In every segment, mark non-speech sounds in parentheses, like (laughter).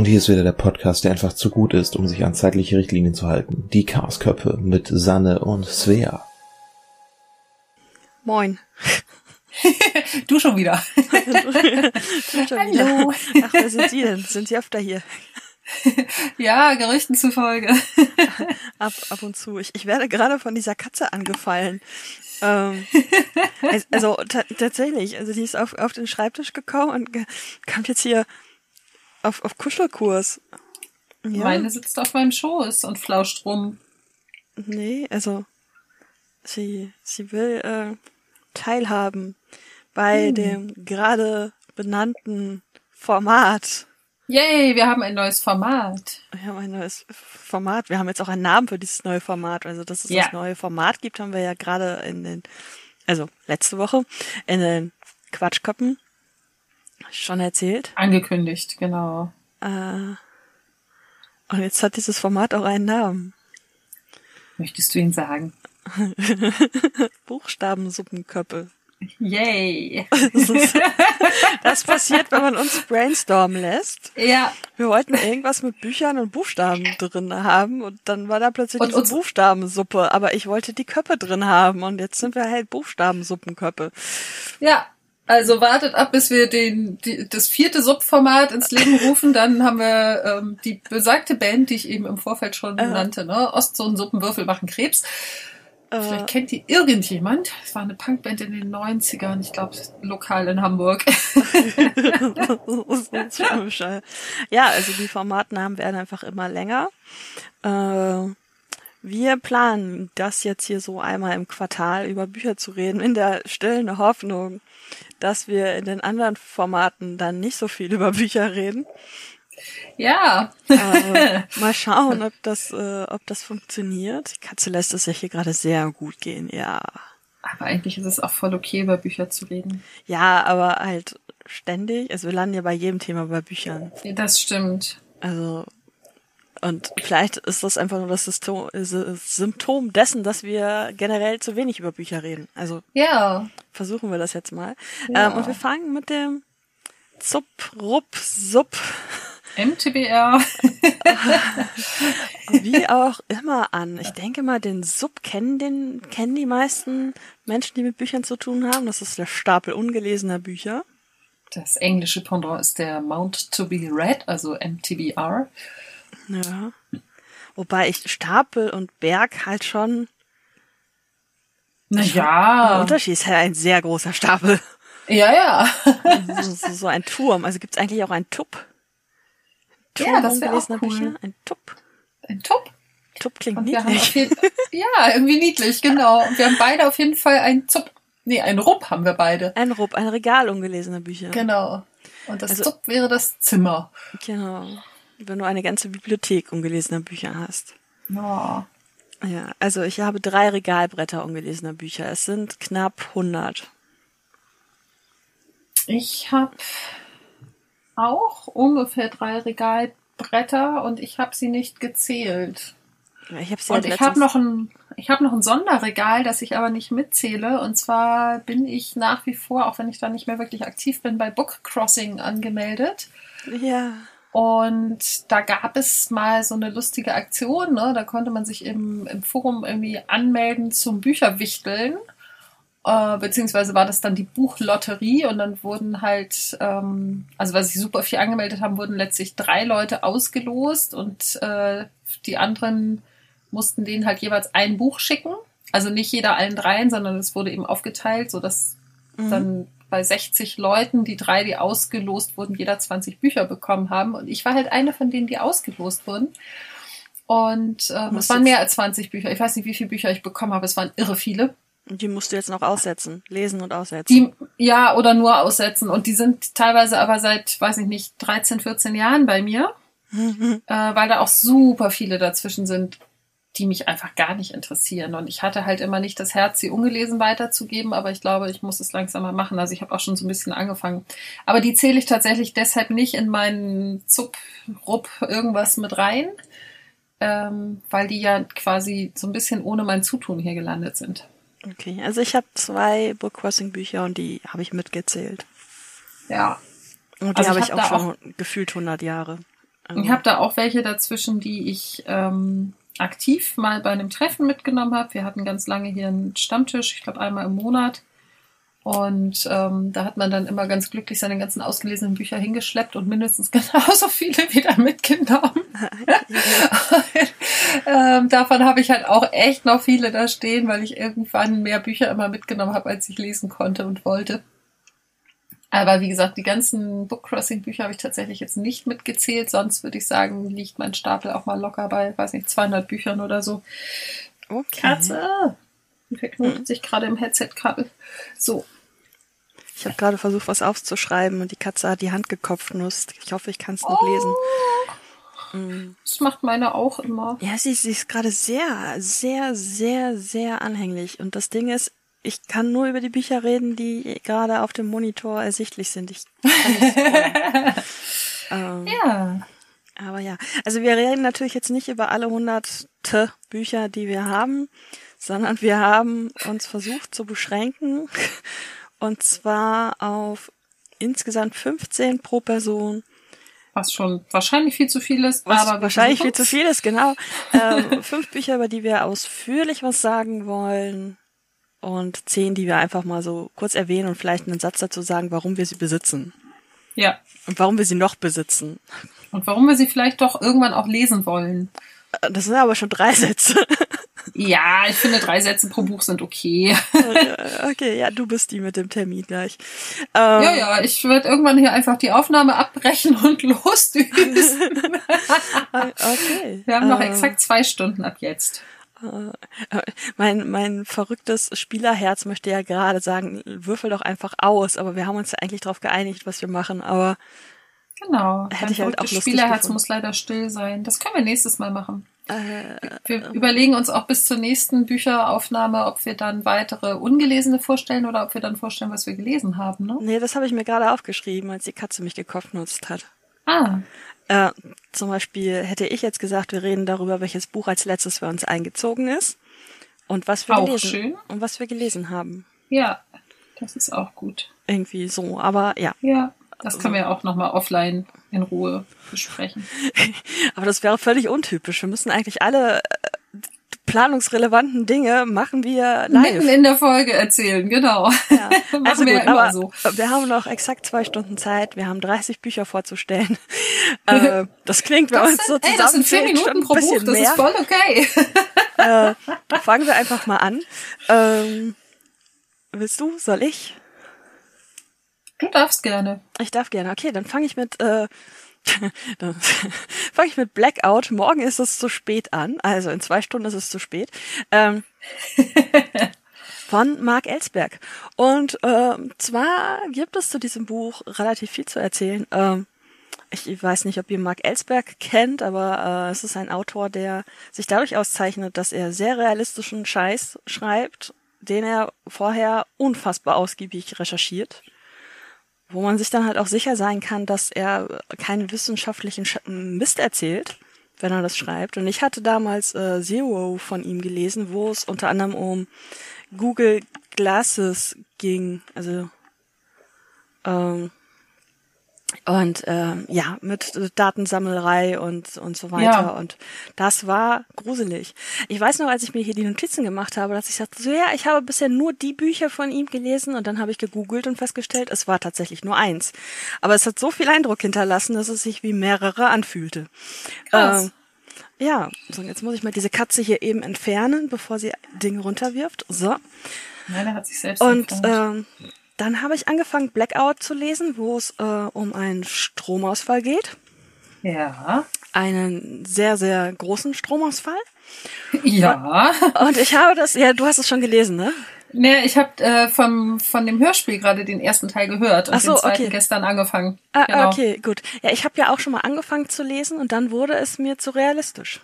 Und hier ist wieder der Podcast, der einfach zu gut ist, um sich an zeitliche Richtlinien zu halten. Die Chaosköpfe mit Sanne und Svea. Moin. (laughs) du schon wieder. du schon Hallo. Wieder. Ach, wer sind Sie denn? Sind Sie öfter hier? ja, Gerüchten zufolge. ab, ab und zu. Ich, ich werde gerade von dieser Katze angefallen. Ähm, (laughs) also tatsächlich, also die ist auf, auf den Schreibtisch gekommen und kommt jetzt hier auf, auf Kuschelkurs. Ja. Meine sitzt auf meinem Schoß und flauscht rum. Nee, also sie, sie will äh, teilhaben bei hm. dem gerade benannten Format. Yay, wir haben ein neues Format. Wir haben ein neues Format. Wir haben jetzt auch einen Namen für dieses neue Format. Also, dass es ja. das neue Format gibt, haben wir ja gerade in den, also letzte Woche, in den Quatschköppen schon erzählt. Angekündigt, genau. Äh, und jetzt hat dieses Format auch einen Namen. Möchtest du ihn sagen? (laughs) Buchstabensuppenköppe. Yay! (laughs) Das, passiert, wenn man uns brainstormen lässt. Ja. Wir wollten irgendwas mit Büchern und Buchstaben drin haben und dann war da plötzlich und diese Buchstabensuppe, aber ich wollte die Köppe drin haben und jetzt sind wir halt Buchstabensuppenköppe. Ja, also wartet ab, bis wir den, die, das vierte Subformat ins Leben rufen. Dann haben wir ähm, die besagte Band, die ich eben im Vorfeld schon äh. nannte, ne? Ostsohn-Suppenwürfel machen Krebs. Äh. Vielleicht kennt die irgendjemand. Es war eine Punkband in den 90ern, ich glaube, lokal in Hamburg. (laughs) ja, also die Formatnamen werden einfach immer länger. Äh, wir planen das jetzt hier so einmal im Quartal über Bücher zu reden, in der stillen Hoffnung, dass wir in den anderen Formaten dann nicht so viel über Bücher reden. Ja. äh, mal (laughs) schauen, ob das, äh, ob das funktioniert. Die Katze lässt es ja hier gerade sehr gut gehen, ja. Aber eigentlich ist es auch voll okay, über Bücher zu reden. Ja, aber halt ständig. Also wir landen ja bei jedem Thema bei Büchern. Das stimmt. Also und vielleicht ist das einfach nur das Symptom dessen, dass wir generell zu wenig über Bücher reden. Also ja. versuchen wir das jetzt mal. Ja. Ähm, und wir fangen mit dem Zup, Rupp, Sup. MTBR. (laughs) Wie auch immer an. Ich denke mal, den Sub kennen den, kennen die meisten Menschen, die mit Büchern zu tun haben. Das ist der Stapel ungelesener Bücher. Das englische Pendant ist der Mount to be Read, also MTBR. Ja. Wobei ich Stapel und Berg halt schon. Naja. Der Unterschied ist halt ein sehr großer Stapel. Ja, ja. so, so, so ein Turm. Also gibt es eigentlich auch einen Tupp. Turm ja, das wäre auch cool. Bücher? Ein Tupp. Ein Tupp? Tupp klingt niedlich. Jeden, ja, irgendwie niedlich, genau. Und wir haben beide auf jeden Fall ein Zupp. Nee, ein Rupp haben wir beide. Ein Rupp, ein Regal ungelesener Bücher. Genau. Und das also, Zupp wäre das Zimmer. Genau wenn du eine ganze Bibliothek ungelesener Bücher hast. Ja. Ja, also ich habe drei Regalbretter ungelesener Bücher. Es sind knapp 100. Ich habe auch ungefähr drei Regalbretter und ich habe sie nicht gezählt. Ja, ich habe sie und ich habe noch ein ich habe noch ein Sonderregal, das ich aber nicht mitzähle. Und zwar bin ich nach wie vor, auch wenn ich da nicht mehr wirklich aktiv bin, bei Book Crossing angemeldet. Ja. Und da gab es mal so eine lustige Aktion, ne? da konnte man sich im, im Forum irgendwie anmelden zum Bücherwichteln. Äh, beziehungsweise war das dann die Buchlotterie und dann wurden halt, ähm, also weil sich super viel angemeldet haben, wurden letztlich drei Leute ausgelost und äh, die anderen mussten denen halt jeweils ein Buch schicken. Also nicht jeder allen dreien, sondern es wurde eben aufgeteilt, sodass mhm. dann bei 60 Leuten, die drei, die ausgelost wurden, jeder 20 Bücher bekommen haben. Und ich war halt eine von denen, die ausgelost wurden. Und ähm, es waren mehr als 20 Bücher. Ich weiß nicht, wie viele Bücher ich bekommen habe. Es waren irre viele. Und die musst du jetzt noch aussetzen, lesen und aussetzen. Die, ja, oder nur aussetzen. Und die sind teilweise aber seit, weiß ich nicht, 13, 14 Jahren bei mir. (laughs) äh, weil da auch super viele dazwischen sind die mich einfach gar nicht interessieren. Und ich hatte halt immer nicht das Herz, sie ungelesen weiterzugeben, aber ich glaube, ich muss es langsam mal machen. Also ich habe auch schon so ein bisschen angefangen. Aber die zähle ich tatsächlich deshalb nicht in meinen Zup, Rupp, irgendwas mit rein, ähm, weil die ja quasi so ein bisschen ohne mein Zutun hier gelandet sind. Okay, also ich habe zwei Book Crossing Bücher und die habe ich mitgezählt. Ja. Und die also habe ich, hab auch schon auch gefühlt 100 Jahre. Ich habe da auch welche dazwischen, die ich ähm, aktiv mal bei einem Treffen mitgenommen habe. Wir hatten ganz lange hier einen Stammtisch, ich glaube einmal im Monat. Und ähm, da hat man dann immer ganz glücklich seine ganzen ausgelesenen Bücher hingeschleppt und mindestens (laughs) genauso viele wieder mitgenommen. (laughs) ähm, davon habe ich halt auch echt noch viele da stehen, weil ich irgendwann mehr Bücher immer mitgenommen habe, als ich lesen konnte und wollte. Aber wie gesagt, die ganzen Bookcrossing-Bücher habe ich tatsächlich jetzt nicht mitgezählt. Sonst würde ich sagen, liegt mein Stapel auch mal locker bei, weiß nicht, 200 Büchern oder so. Okay. Katze! Verknotet sich gerade im Headset-Kabel. So. Ich habe gerade versucht, was aufzuschreiben und die Katze hat die Hand gekopft. Ich hoffe, ich kann es noch lesen. Mm. Das macht meine auch immer. Ja, sie, sie ist gerade sehr, sehr, sehr, sehr anhänglich. Und das Ding ist, ich kann nur über die Bücher reden, die gerade auf dem Monitor ersichtlich sind. Ich (laughs) kann ähm, Ja. Aber ja, also wir reden natürlich jetzt nicht über alle hunderte Bücher, die wir haben, sondern wir haben uns versucht zu beschränken und zwar auf insgesamt 15 pro Person, Was schon wahrscheinlich viel zu viel ist, was aber wahrscheinlich viel zu viel ist, genau. Ähm, fünf Bücher, über die wir ausführlich was sagen wollen und zehn, die wir einfach mal so kurz erwähnen und vielleicht einen Satz dazu sagen, warum wir sie besitzen Ja. und warum wir sie noch besitzen. Und warum wir sie vielleicht doch irgendwann auch lesen wollen. Äh, Das sind aber schon drei Sätze. (laughs) Ja, ich finde, drei Sätze pro Buch sind okay. okay, ja, du bist die mit dem Termin gleich. Ähm, Ja, ja, ich werde irgendwann hier einfach die Aufnahme abbrechen und (laughs) losdüsen. (laughs) Okay. Wir haben noch Ähm, exakt zwei Stunden ab jetzt. Äh, (laughs) Mein, mein verrücktes Spielerherz möchte ja gerade sagen, würfel doch einfach aus, aber wir haben uns ja eigentlich darauf geeinigt, was wir machen, aber Genau. Hätte ich halt auch lustig Spielerherz gefunden. muss leider still sein. Das können wir nächstes Mal machen. äh, Wir überlegen uns auch bis zur nächsten Bücheraufnahme, ob wir dann weitere ungelesene vorstellen oder ob wir dann vorstellen, was wir gelesen haben. Ne? nee, das habe ich mir gerade aufgeschrieben, als die Katze mich gekopfnutzt hat. Ah, Äh, zum Beispiel hätte ich jetzt gesagt, wir reden darüber, welches Buch als letztes für uns eingezogen ist und was wir Auch gelesen schön. und was wir gelesen haben. ja, das ist auch gut. Irgendwie so, aber ja. Ja, das können wir auch nochmal offline in Ruhe besprechen. (laughs) Aber das wäre völlig untypisch. Wir müssen eigentlich alle äh, planungsrelevanten Dinge machen wir live. Mitten in der Folge erzählen, genau. Ja. (laughs) Machen Also wir gut, ja immer aber so. wir haben noch exakt zwei Stunden Zeit. Wir haben 30 Bücher vorzustellen. (laughs) äh, das klingt, wenn man so ey, das sind vier Minuten pro Buch, das mehr. ist voll okay. (laughs) Äh, fangen wir einfach mal an. Ähm, willst du? Soll ich? Du darfst gerne. Ich darf gerne. Okay, dann fange ich mit äh, dann fange ich mit Blackout. Morgen ist es zu spät an. Also in zwei Stunden ist es zu spät. Ähm, von Mark Ellsberg. Und ähm, zwar gibt es zu diesem Buch relativ viel zu erzählen. Ähm, ich weiß nicht, ob ihr Mark Ellsberg kennt, aber äh, es ist ein Autor, der sich dadurch auszeichnet, dass er sehr realistischen Scheiß schreibt, den er vorher unfassbar ausgiebig recherchiert wo man sich dann halt auch sicher sein kann, dass er keinen wissenschaftlichen Sch Mist erzählt, wenn er das schreibt. Und ich hatte damals äh, Zero von ihm gelesen, wo es unter anderem um Google Glasses ging, also ähm, und ähm, ja, mit Datensammelerei und, und so weiter. Ja. Und das war gruselig. Ich weiß noch, als ich mir hier die Notizen gemacht habe, dass ich sagte, so ja, ich habe bisher nur die Bücher von ihm gelesen und dann habe ich gegoogelt und festgestellt, es war tatsächlich nur eins. Aber es hat so viel Eindruck hinterlassen, dass es sich wie mehrere anfühlte. Krass. Ähm, ja, so, jetzt muss ich mal diese Katze hier eben entfernen, bevor sie Dinge runterwirft. So. Nein, er hat sich selbst Und entfernt. ähm, dann habe ich angefangen, Blackout zu lesen, wo es äh, um einen Stromausfall geht. Ja. Einen sehr, sehr großen Stromausfall. Ja. Und ich habe das, ja, du hast es schon gelesen, ne? Nee, ich habe äh, vom, von dem Hörspiel gerade den ersten Teil gehört und Ach so, den zweiten okay. gestern angefangen. Ah, genau. okay, gut. Ja, ich habe ja auch schon mal angefangen zu lesen und dann wurde es mir zu realistisch.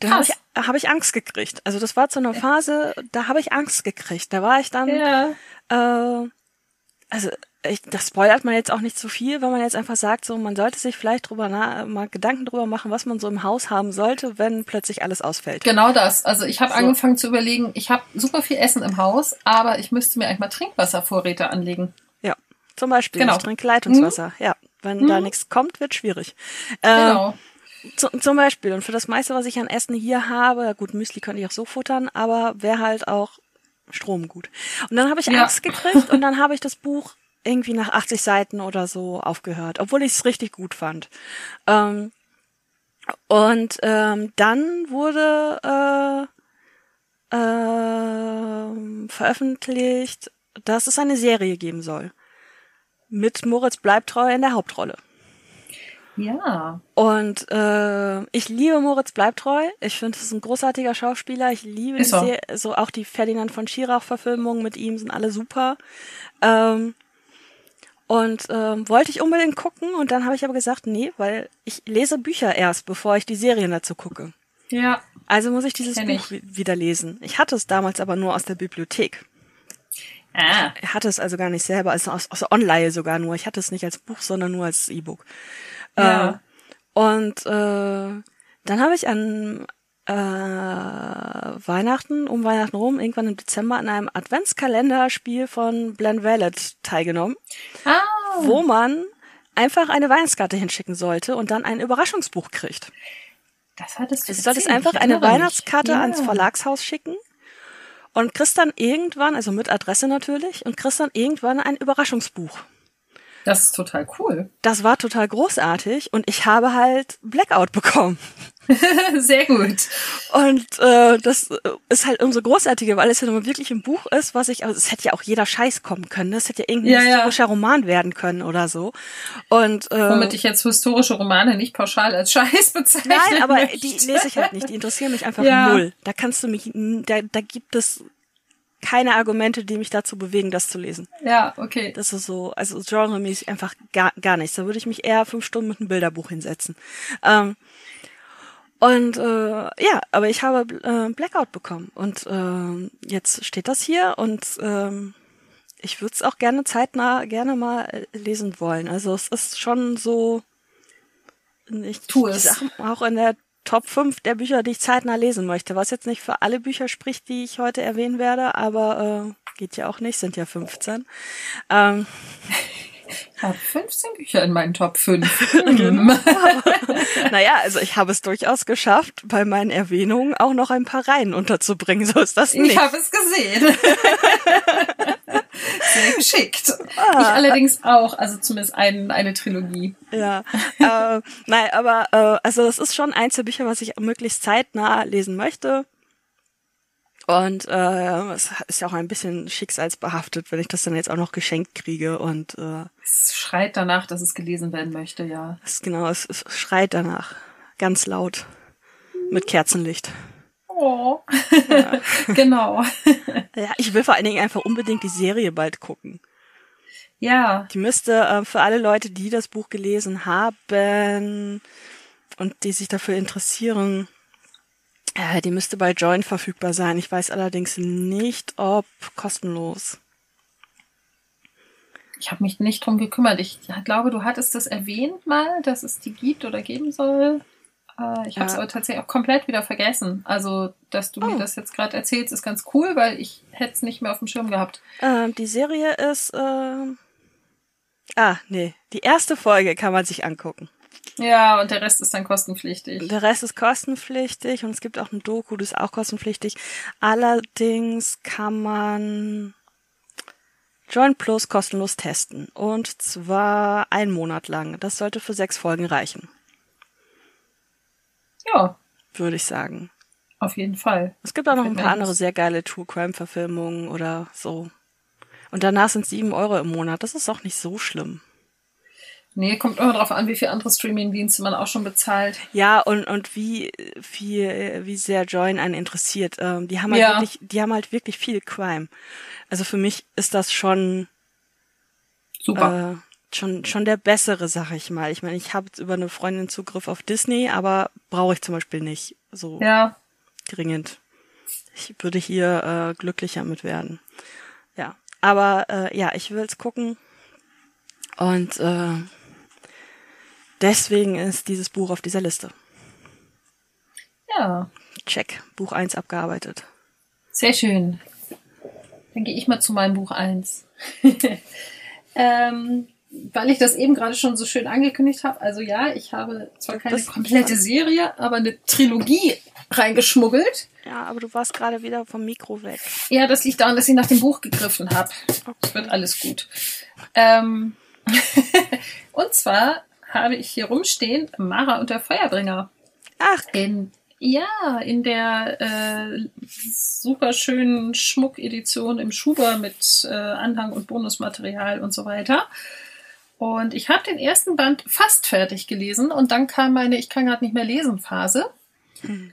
Da habe ich, hab ich Angst gekriegt. Also das war zu einer Phase, da habe ich Angst gekriegt. Da war ich dann, Ja. äh, also ich, das spoilert man jetzt auch nicht zu viel, wenn man jetzt einfach sagt, so man sollte sich vielleicht drüber na, mal Gedanken drüber machen, was man so im Haus haben sollte, wenn plötzlich alles ausfällt. Genau das. Also ich habe So. angefangen zu überlegen, ich habe super viel Essen im Haus, aber ich müsste mir eigentlich mal Trinkwasservorräte anlegen. Ja, zum Beispiel Genau. ich trinke Leitungswasser. Ja, Wenn Mhm. da nichts kommt, wird schwierig. Ähm, Genau. zu, zum Beispiel, und für das meiste, was ich an Essen hier habe, gut, Müsli könnte ich auch so futtern, aber wäre halt auch Strom gut. Und dann habe ich Ja. Angst gekriegt und dann habe ich das Buch irgendwie nach 80 Seiten oder so aufgehört, obwohl ich es richtig gut fand. Ähm, und ähm, dann wurde äh, ähm, veröffentlicht, dass es eine Serie geben soll. Mit Moritz Bleibtreu in der Hauptrolle. Ja. Und äh, ich liebe Moritz Bleibtreu. Ich finde, es ist ein großartiger Schauspieler. Ich liebe Ist die er. Serie, so auch die Ferdinand von Schirach-Verfilmungen mit ihm sind alle super. Ähm, und ähm, wollte ich unbedingt gucken und dann habe ich aber gesagt, nee, weil ich lese Bücher erst, bevor ich die Serien dazu gucke. Ja. Also muss ich dieses Buch wi- wieder lesen. Ich hatte es damals aber nur aus der Bibliothek. Ah. Ich hatte es also gar nicht selber, also aus, aus der Online sogar nur. Ich hatte es nicht als Buch, sondern nur als E-Book. Ja. Äh, und äh, dann habe ich an äh, Weihnachten, um Weihnachten rum, irgendwann im Dezember an einem Adventskalenderspiel von Blen Vallet teilgenommen, Ah. wo man einfach eine Weihnachtskarte hinschicken sollte und dann ein Überraschungsbuch kriegt. Das hattest du Du solltest einfach eine. Weihnachtskarte ja. ans Verlagshaus schicken und kriegst dann irgendwann, also mit Adresse natürlich, und kriegst dann irgendwann ein Überraschungsbuch. Das ist total cool. (laughs) Das war total großartig und ich habe halt Blackout bekommen. Sehr gut. Und äh, das äh, ist halt umso großartiger, weil es ja nun wirklich ein Buch ist, was ich, also es hätte ja auch jeder Scheiß kommen können. ne? Es hätte ja irgendein Ja, ja. historischer Roman werden können oder so. Und äh, Womit ich jetzt historische Romane nicht pauschal als Scheiß (laughs) bezeichne. Nein, aber möchte. die lese ich halt nicht. Die interessieren mich einfach Ja. null. Da kannst du mich, da, da gibt es keine Argumente, die mich dazu bewegen, das zu lesen. Ja, okay. Das ist so, also genremäßig einfach gar, gar nichts. Da würde ich mich eher fünf Stunden mit einem Bilderbuch hinsetzen. Ähm, und äh, ja, aber ich habe äh, Blackout bekommen und ähm, jetzt steht das hier und ähm, ich würde es auch gerne zeitnah gerne mal äh, lesen wollen. Also es ist schon so, ich, Tu ich es. sag auch in der Top 5 der Bücher, die ich zeitnah lesen möchte, was jetzt nicht für alle Bücher spricht, die ich heute erwähnen werde, aber äh, geht ja auch nicht, sind ja 15. Ähm, Ich habe 15 Bücher in meinen Top 5. (laughs) (laughs) naja, also ich habe es durchaus geschafft, bei meinen Erwähnungen auch noch ein paar Reihen unterzubringen. So ist das Ich nicht. habe es gesehen. (laughs) Sehr (laughs) geschickt. Ah. Ich allerdings auch, also zumindest ein, eine Trilogie. Ja, äh, nein, aber äh, also das ist schon eins der Bücher, was ich möglichst zeitnah lesen möchte. Und äh, es ist ja auch ein bisschen schicksalsbehaftet, wenn ich das dann jetzt auch noch geschenkt kriege. Und äh, Es schreit danach, dass es gelesen werden möchte, ja. es genau, es, es schreit danach ganz laut mit Kerzenlicht. Oh. (laughs) genau. (laughs) Ja, ich will vor allen Dingen einfach unbedingt die Serie bald gucken. Ja, Die müsste äh, für alle Leute, die das Buch gelesen haben und die sich dafür interessieren, äh, die müsste bei Join verfügbar sein. Ich weiß allerdings nicht, ob kostenlos. ich habe mich nicht drum gekümmert. Ich glaube, du hattest das erwähnt mal, dass es die gibt oder geben soll. Äh, Ich habe es Ja. aber tatsächlich auch komplett wieder vergessen. Also, dass du Oh. mir das jetzt gerade erzählst, ist ganz cool, weil ich hätte es nicht mehr auf dem Schirm gehabt. Ähm, die Serie ist, ähm, ah, nee, die erste Folge kann man sich angucken. Ja, und der Rest ist dann kostenpflichtig. Der Rest ist kostenpflichtig und es gibt auch ein Doku, das ist auch kostenpflichtig. Allerdings kann man Join Plus kostenlos testen. Und zwar einen Monat lang. Das sollte für sechs Folgen reichen, Ja, würde ich sagen. auf jeden Fall. Es gibt auch noch ein paar andere sehr geile True Crime Verfilmungen oder so. Und danach sind sieben Euro im Monat. Das ist auch nicht so schlimm. Nee, kommt immer drauf an, wie viel andere Streaming-Dienste man auch schon bezahlt. Ja, und, und wie viel, wie sehr Join einen interessiert. Ähm, die haben halt Ja. wirklich, die haben halt wirklich viel Crime. Also für mich ist das schon, Super. Schon, schon der bessere, sag ich mal. Ich meine, ich habe jetzt über eine Freundin Zugriff auf Disney, aber brauche ich zum Beispiel nicht so ja, dringend. Ich würde hier äh, glücklicher mit werden. Ja, aber äh, ja, ich will's gucken und äh, deswegen ist dieses Buch auf dieser Liste. ja. Check, Buch 1 abgearbeitet. Sehr schön. Dann gehe ich mal zu meinem Buch 1. (laughs) ähm, weil ich das eben gerade schon so schön angekündigt habe, also ja, ich habe zwar keine komplette Serie, aber eine Trilogie reingeschmuggelt. Ja, aber du warst gerade wieder vom Mikro weg. Ja, das liegt daran, dass ich nach dem Buch gegriffen habe. Es wird alles gut. Ähm, (laughs) und zwar habe ich hier rumstehen Mara und der Feuerbringer. Ach, In, ja, in der äh, super schönen Schmuckedition im Schuber mit äh, Anhang und Bonusmaterial und so weiter. Und ich habe den ersten Band fast fertig gelesen und dann kam meine Ich kann gerade nicht mehr lesen Phase.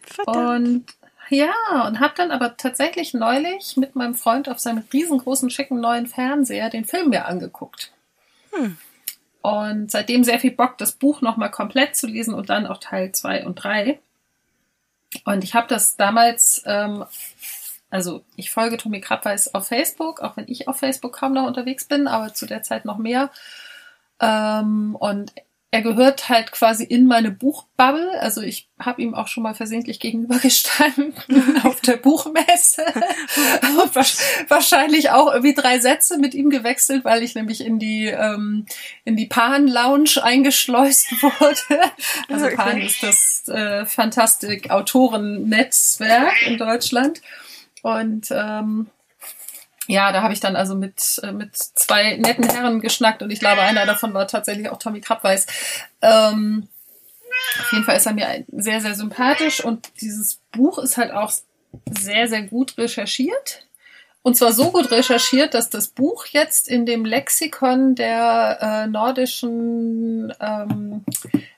verdammt. Und ja, und habe dann aber tatsächlich neulich mit meinem Freund auf seinem riesengroßen, schicken neuen Fernseher den Film mir angeguckt. Hm. Und seitdem sehr viel Bock, das Buch nochmal komplett zu lesen und dann auch Teil 2 und 3. Und ich habe das damals, ähm, also ich folge Tommy Krabweis auf Facebook, auch wenn ich auf Facebook kaum noch unterwegs bin, aber zu der Zeit noch mehr. Ähm, und er gehört halt quasi in meine Buchbubble. Also ich habe ihm auch schon mal versehentlich gegenübergestanden (laughs) auf der Buchmesse. (laughs) Wahrscheinlich auch irgendwie drei Sätze mit ihm gewechselt, weil ich nämlich in die ähm, in die Pan Lounge eingeschleust (laughs) wurde. Also Okay. Pan ist das äh, Fantastik Autorennetzwerk in Deutschland. Und ähm, ja, da habe ich dann also mit, äh, mit zwei netten Herren geschnackt und ich glaube, einer davon war tatsächlich auch Tommy Krabweis. Ähm, auf jeden Fall ist er mir sehr, sehr sympathisch und dieses Buch ist halt auch sehr, sehr gut recherchiert. Und zwar so gut recherchiert, dass das Buch jetzt in dem Lexikon der äh, nordischen ähm,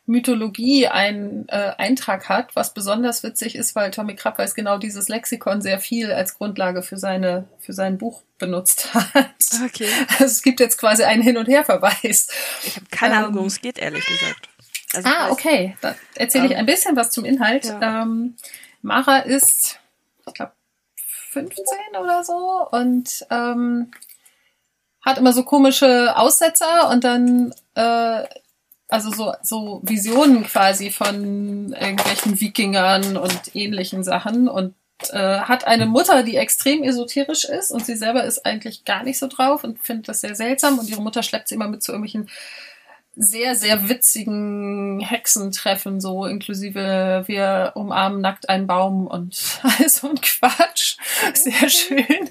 Mythologie einen äh, Eintrag hat, was besonders witzig ist, weil Tommy Krabweis genau dieses Lexikon sehr viel als Grundlage für seine für sein Buch benutzt hat. Okay. Also es gibt jetzt quasi einen Hin- und Herverweis. Ich habe keine Ahnung, Ähm, worum es geht, ehrlich gesagt. Also ich Ah, weiß- okay. Da erzähle ich Ähm, ein bisschen was zum Inhalt. ja. Ähm, Mara ist, ich glaube, 15 oder so und ähm, hat immer so komische Aussetzer und dann äh, also so, so Visionen quasi von irgendwelchen Wikingern und ähnlichen Sachen und äh, hat eine Mutter, die extrem esoterisch ist und sie selber ist eigentlich gar nicht so drauf und findet das sehr seltsam und ihre Mutter schleppt sie immer mit zu irgendwelchen sehr, sehr witzigen Hexentreffen, so inklusive wir umarmen nackt einen Baum und (laughs) all so ein Quatsch. Sehr (laughs) schön.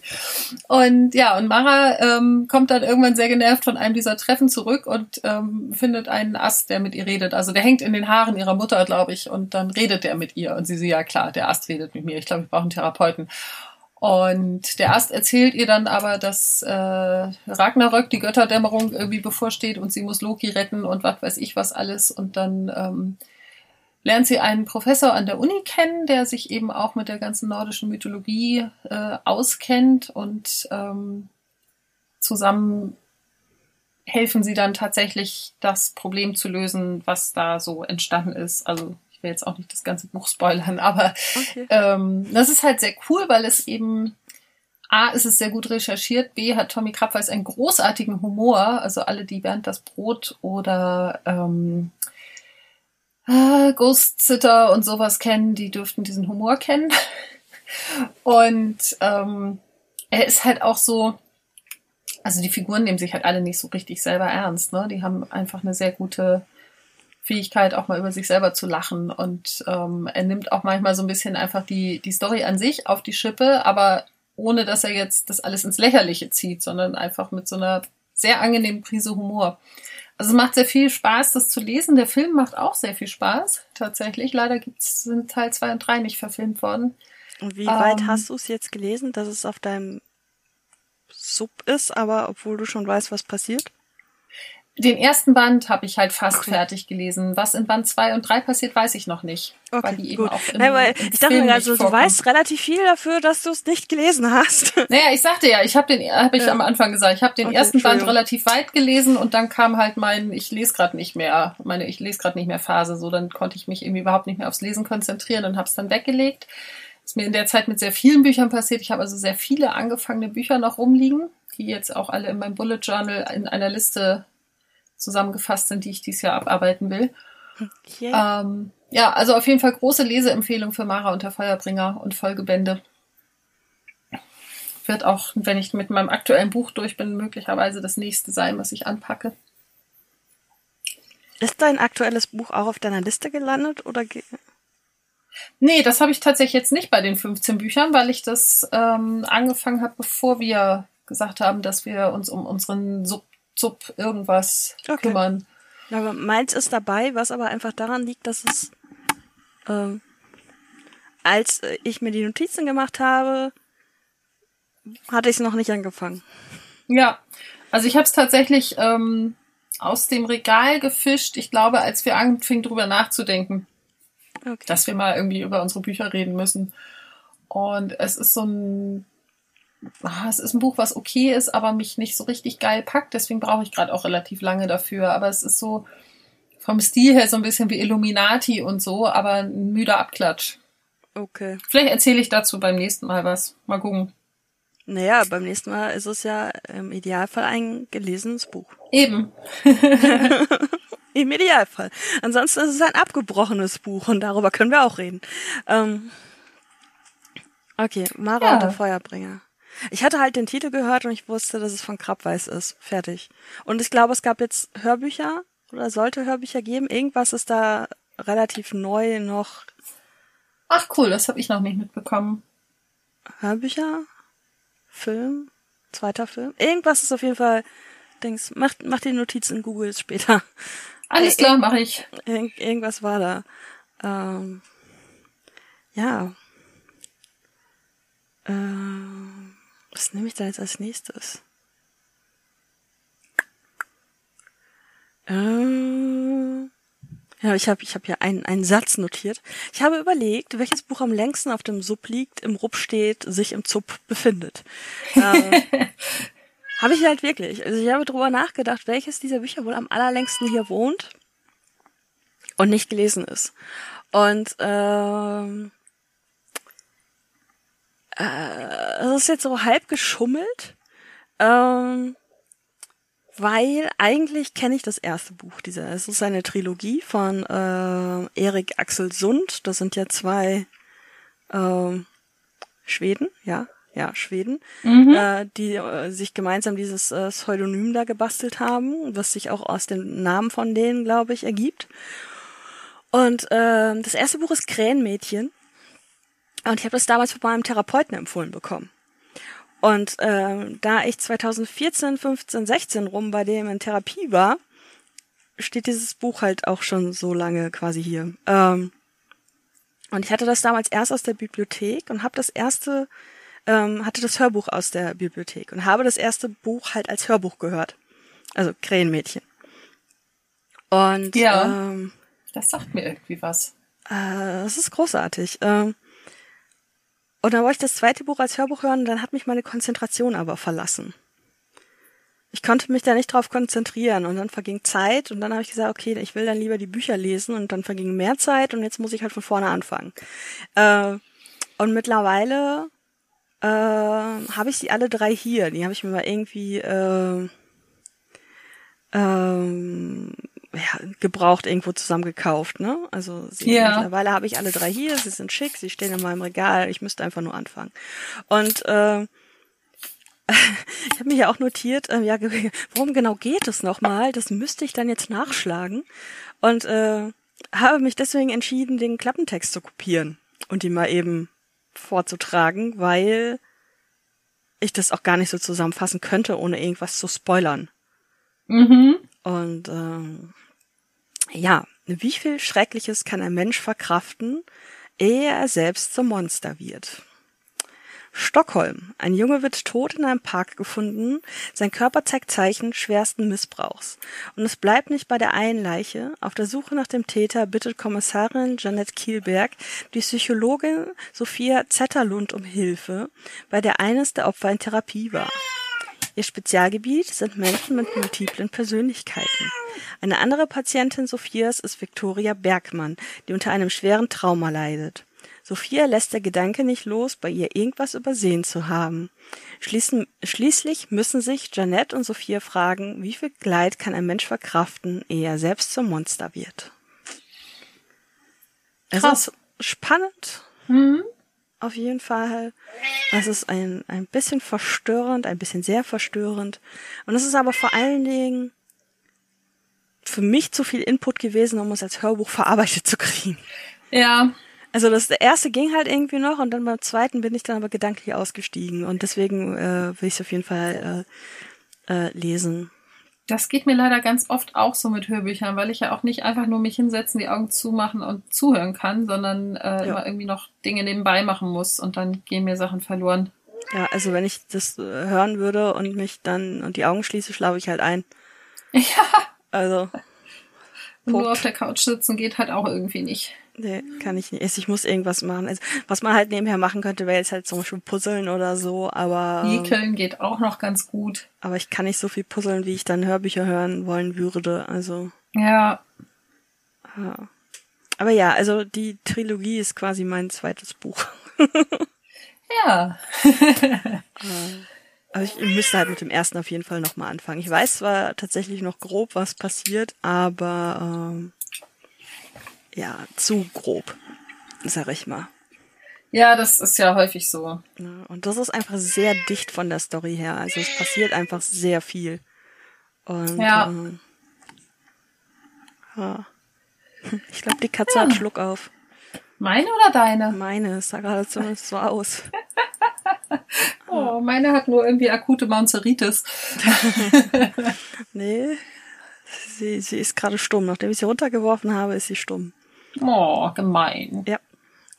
Und ja, und Mara ähm, kommt dann irgendwann sehr genervt von einem dieser Treffen zurück und ähm, findet einen Ast, der mit ihr redet. Also der hängt in den Haaren ihrer Mutter, glaube ich, und dann redet der mit ihr. Und sie so, ja klar, der Ast redet mit mir. Ich glaube, ich brauche einen Therapeuten. Und der Ast erzählt ihr dann aber, dass äh, Ragnarök, die Götterdämmerung, irgendwie bevorsteht und sie muss Loki retten und was weiß ich was alles. Und dann ähm, lernt sie einen Professor an der Uni kennen, der sich eben auch mit der ganzen nordischen Mythologie äh, auskennt und ähm, zusammen helfen sie dann tatsächlich, das Problem zu lösen, was da so entstanden ist. Also will jetzt auch nicht das ganze Buch spoilern, aber Okay. ähm, das ist halt sehr cool, weil es eben A ist es sehr gut recherchiert, B hat Tommy Krabweis einen großartigen Humor, also alle, die während das Brot oder ähm, äh, Ghost Sitter und sowas kennen, die dürften diesen Humor kennen. (laughs) Und ähm, er ist halt auch so, also die Figuren nehmen sich halt alle nicht so richtig selber ernst, ne? Die haben einfach eine sehr gute Fähigkeit, auch mal über sich selber zu lachen. Und ähm, er nimmt auch manchmal so ein bisschen einfach die, die Story an sich auf die Schippe, aber ohne dass er jetzt das alles ins Lächerliche zieht, sondern einfach mit so einer sehr angenehmen Prise Humor. Also es macht sehr viel Spaß, das zu lesen. Der Film macht auch sehr viel Spaß, tatsächlich. Leider gibt's, sind Teil 2 und 3 nicht verfilmt worden. Und wie weit ähm, hast du es jetzt gelesen, dass es auf deinem Sub ist, aber obwohl du schon weißt, was passiert? Den ersten Band habe ich halt fast Okay. fertig gelesen. Was in Band 2 und 3 passiert, weiß ich noch nicht. weil die eben gut. auch im, weil im ich dachte mir nicht also, du weißt relativ viel dafür, dass du es nicht gelesen hast. (laughs) Naja, ich sagte ja, ich habe den, habe ich Ja. am Anfang gesagt, ich habe den Okay, ersten Band relativ weit gelesen und dann kam halt mein, ich lese gerade nicht mehr, meine, ich lese gerade nicht mehr Phase, so dann konnte ich mich irgendwie überhaupt nicht mehr aufs Lesen konzentrieren und habe es dann weggelegt. Ist mir in der Zeit mit sehr vielen Büchern passiert. Ich habe also sehr viele angefangene Bücher noch rumliegen, die jetzt auch alle in meinem Bullet Journal in einer Liste zusammengefasst sind, die ich dieses Jahr abarbeiten will. Yeah. Ähm, ja, also auf jeden Fall große Leseempfehlung für Mara und der Feuerbringer und Folgebände. Wird auch, wenn ich mit meinem aktuellen Buch durch bin, möglicherweise das nächste sein, was ich anpacke. Ist dein aktuelles Buch auch auf deiner Liste gelandet oder? Ge nee, das habe ich tatsächlich jetzt nicht bei den 15 Büchern, weil ich das ähm, angefangen habe, bevor wir gesagt haben, dass wir uns um unseren Sub, Sub irgendwas okay. kümmern. Aber meins ist dabei, was aber einfach daran liegt, dass es, ähm, als ich mir die Notizen gemacht habe, hatte ich es noch nicht angefangen. Ja, also ich habe es tatsächlich ähm, aus dem Regal gefischt. Ich glaube, als wir anfingen, drüber nachzudenken, okay. dass wir mal irgendwie über unsere Bücher reden müssen. Und es ist so ein, ah, es ist ein Buch, was okay ist, aber mich nicht so richtig geil packt. Deswegen brauche ich gerade auch relativ lange dafür. Aber es ist so vom Stil her so ein bisschen wie Illuminati und so, aber ein müder Abklatsch. Okay. Vielleicht erzähle ich dazu beim nächsten Mal was. Mal gucken. Naja, beim nächsten Mal ist es ja im Idealfall ein gelesenes Buch. Eben. (laughs) Im Idealfall. Ansonsten ist es ein abgebrochenes Buch und darüber können wir auch reden. Ähm, okay, Mara ja. und der Feuerbringer. Ich hatte halt den Titel gehört und ich wusste, dass es von Krabbeis ist. Fertig. Und ich glaube, es gab jetzt Hörbücher oder sollte Hörbücher geben. Irgendwas ist da relativ neu noch. Ach cool, das habe ich noch nicht mitbekommen. Hörbücher? Film, zweiter Film. Irgendwas ist auf jeden Fall, denkst, mach, mach die Notizen, Google später. Alles klar, mache ich. Irgend, irgendwas war da. Ähm, ja. Ähm, was nehme ich da jetzt als nächstes? Ähm, ja, ich habe ich hab hier einen, einen Satz notiert. Ich habe überlegt, welches Buch am längsten auf dem Sub liegt, im Rupp steht, sich im Zup befindet. (laughs) Äh, habe ich halt wirklich. Also ich habe drüber nachgedacht, welches dieser Bücher wohl am allerlängsten hier wohnt und nicht gelesen ist. Und ähm, äh, es ist jetzt so halb geschummelt. Ähm, weil eigentlich kenne ich das erste Buch dieser. Es ist eine Trilogie von äh, Erik Axel Sund. Das sind ja zwei äh, Schweden, ja, ja, Schweden, mhm. äh, die äh, sich gemeinsam dieses äh, Pseudonym da gebastelt haben, was sich auch aus dem Namen von denen, glaube ich, ergibt. Und äh, das erste Buch ist Krähenmädchen. Und ich habe das damals von meinem Therapeuten empfohlen bekommen. Und äh, da ich 2014, 15, 16 rum bei dem in Therapie war, steht dieses Buch halt auch schon so lange quasi hier. Ähm, und ich hatte das damals erst aus der Bibliothek und habe das erste, ähm, hatte das Hörbuch aus der Bibliothek und habe das erste Buch halt als Hörbuch gehört. Also Krähenmädchen. Und ja, ähm, das sagt mir irgendwie was. Äh, das ist großartig. Ähm, und dann wollte ich das zweite Buch als Hörbuch hören dann hat mich meine Konzentration aber verlassen. Ich konnte mich da nicht drauf konzentrieren und dann verging Zeit und dann habe ich gesagt, okay, ich will dann lieber die Bücher lesen und dann verging mehr Zeit und jetzt muss ich halt von vorne anfangen. Äh, und mittlerweile äh, habe ich sie alle drei hier. Die habe ich mir mal irgendwie äh, ähm, ja, gebraucht irgendwo zusammen gekauft, ne? Also sie, ja. mittlerweile habe ich alle drei hier, sie sind schick, sie stehen in meinem Regal, ich müsste einfach nur anfangen. Und äh, (laughs) ich habe mir ja auch notiert, äh, ja, worum genau geht es nochmal? Das müsste ich dann jetzt nachschlagen. Und äh, habe mich deswegen entschieden, den Klappentext zu kopieren und ihn mal eben vorzutragen, weil ich das auch gar nicht so zusammenfassen könnte, ohne irgendwas zu spoilern. Mhm. Und ähm, ja, wie viel Schreckliches kann ein Mensch verkraften, ehe er selbst zum Monster wird? Stockholm. Ein Junge wird tot in einem Park gefunden. Sein Körper zeigt Zeichen schwersten Missbrauchs. Und es bleibt nicht bei der einen Leiche. Auf der Suche nach dem Täter bittet Kommissarin Janet Kielberg die Psychologin Sophia Zetterlund um Hilfe, bei der eines der Opfer in Therapie war. Ihr Spezialgebiet sind Menschen mit multiplen Persönlichkeiten. Eine andere Patientin Sophias ist Victoria Bergmann, die unter einem schweren Trauma leidet. Sophia lässt der Gedanke nicht los, bei ihr irgendwas übersehen zu haben. Schließen, schließlich müssen sich Janette und Sophia fragen, wie viel Leid kann ein Mensch verkraften, ehe er selbst zum Monster wird. Es ist spannend. Mhm. Auf jeden Fall. Es ist ein, ein bisschen verstörend, ein bisschen sehr verstörend. Und es ist aber vor allen Dingen für mich zu viel Input gewesen, um es als Hörbuch verarbeitet zu kriegen. Ja. Also das erste ging halt irgendwie noch und dann beim zweiten bin ich dann aber gedanklich ausgestiegen und deswegen äh, will ich es auf jeden Fall äh, äh, lesen. Das geht mir leider ganz oft auch so mit Hörbüchern, weil ich ja auch nicht einfach nur mich hinsetzen, die Augen zumachen und zuhören kann, sondern äh, Ja. immer irgendwie noch Dinge nebenbei machen muss und dann gehen mir Sachen verloren. Ja, also wenn ich das äh, hören würde und mich dann und die Augen schließe, schlafe ich halt ein. (laughs) Ja. Also, nur auf der Couch sitzen geht halt auch irgendwie nicht. Nee, kann ich nicht. Ich muss irgendwas machen. Also, was man halt nebenher machen könnte, wäre jetzt halt zum Beispiel Puzzeln oder so, aber, Häkeln geht auch noch ganz gut. aber ich kann nicht so viel puzzeln, wie ich dann Hörbücher hören wollen würde. Also, Ja. ja. Aber ja, also die Trilogie ist quasi mein zweites Buch. (laughs) (laughs) Ja. Also ich müsste halt mit dem ersten auf jeden Fall nochmal anfangen. Ich weiß zwar tatsächlich noch grob, was passiert, aber ähm, ja, zu grob, sag ich mal. Ja, das ist ja häufig so. Ja, Und das ist einfach sehr dicht von der Story her. Also es passiert einfach sehr viel. Und Ja. ähm, ja. (laughs) Ich glaube, die Katze hat Schluck auf. Meine oder deine? Meine, es sah gerade zumindest so aus. (laughs) Oh, meine hat nur irgendwie akute Maunzeritis. (laughs) Nee, sie, sie ist gerade stumm. Nachdem ich sie runtergeworfen habe, ist sie stumm. Oh, gemein. Ja.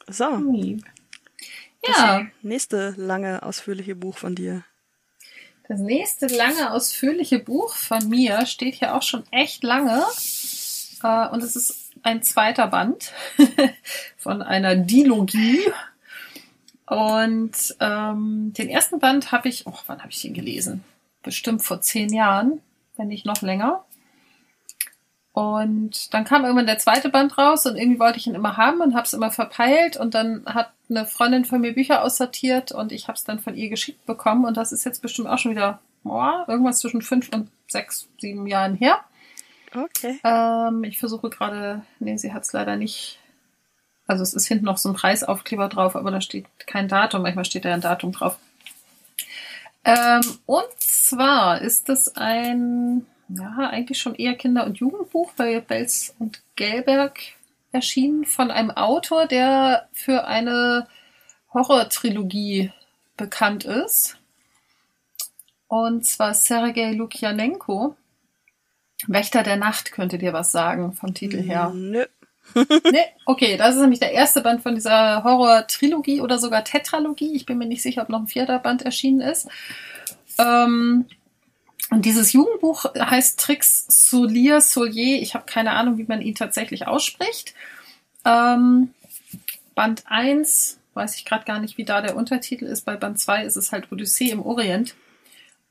So, Hm. Ja, nächste lange, ausführliche Buch von dir. das nächste lange, ausführliche Buch von mir steht hier auch schon echt lange. Äh, und es ist ein zweiter Band (laughs) von einer Dilogie. Und ähm, den ersten Band habe ich, oh, wann habe ich den gelesen? Bestimmt vor zehn Jahren, wenn nicht noch länger. Und dann kam irgendwann der zweite Band raus und irgendwie wollte ich ihn immer haben und habe es immer verpeilt. Und dann hat eine Freundin von mir Bücher aussortiert und ich habe es dann von ihr geschickt bekommen. Und das ist jetzt bestimmt auch schon wieder boah, irgendwas zwischen fünf und sechs, sieben Jahren her. Okay. Ähm, ich versuche gerade, nee, sie hat es leider nicht. Also es ist hinten noch so ein Preisaufkleber drauf, aber da steht kein Datum. Manchmal steht da ein Datum drauf. Ähm, und zwar ist es ein, ja, eigentlich schon eher Kinder- und Jugendbuch bei Belz und Gelberg erschienen von einem Autor, der für eine Horror-Trilogie bekannt ist. Und zwar Sergei Lukjanenko. Wächter der Nacht könnte dir was sagen vom Titel her. Nö. (laughs) Nee, okay, das ist nämlich der erste Band von dieser Horror-Trilogie oder sogar Tetralogie. Ich bin mir nicht sicher, ob noch ein vierter Band erschienen ist. Ähm, und dieses Jugendbuch heißt Trix Solier Solier. Ich habe keine Ahnung, wie man ihn tatsächlich ausspricht. Ähm, Band 1, weiß ich gerade gar nicht, wie da der Untertitel ist. Bei Band 2 ist es halt Odyssee im Orient.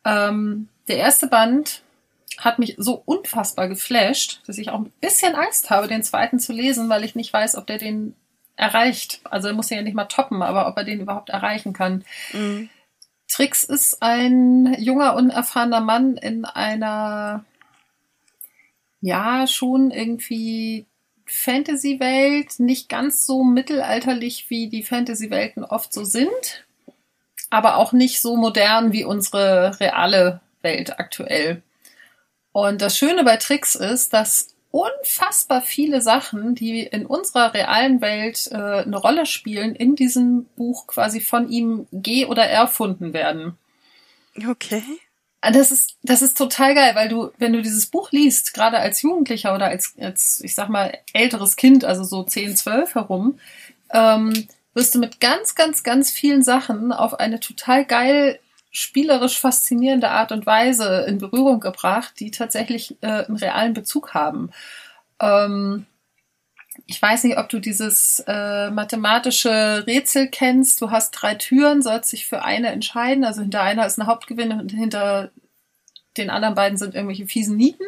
Ähm, der erste Band hat mich so unfassbar geflasht, dass ich auch ein bisschen Angst habe, den zweiten zu lesen, weil ich nicht weiß, ob der den erreicht. Also er muss ja nicht mal toppen, aber ob er den überhaupt erreichen kann. Mhm. Trix ist ein junger, unerfahrener Mann in einer, ja, schon irgendwie Fantasy-Welt, nicht ganz so mittelalterlich, wie die Fantasy-Welten oft so sind, aber auch nicht so modern wie unsere reale Welt aktuell. Und das Schöne bei Trix ist, dass unfassbar viele Sachen, die in unserer realen Welt äh, eine Rolle spielen, in diesem Buch quasi von ihm ge- oder erfunden werden. Okay. Das ist, das ist total geil, weil du, wenn du dieses Buch liest, gerade als Jugendlicher oder als, als, ich sag mal, älteres Kind, also so 10, 12 herum, ähm, wirst du mit ganz, ganz, ganz vielen Sachen auf eine total geil spielerisch faszinierende Art und Weise in Berührung gebracht, die tatsächlich äh, einen realen Bezug haben. Ähm, ich weiß nicht, ob du dieses äh, mathematische Rätsel kennst. Du hast drei Türen, sollst dich für eine entscheiden. Also hinter einer ist ein Hauptgewinn und hinter den anderen beiden sind irgendwelche fiesen Nieten.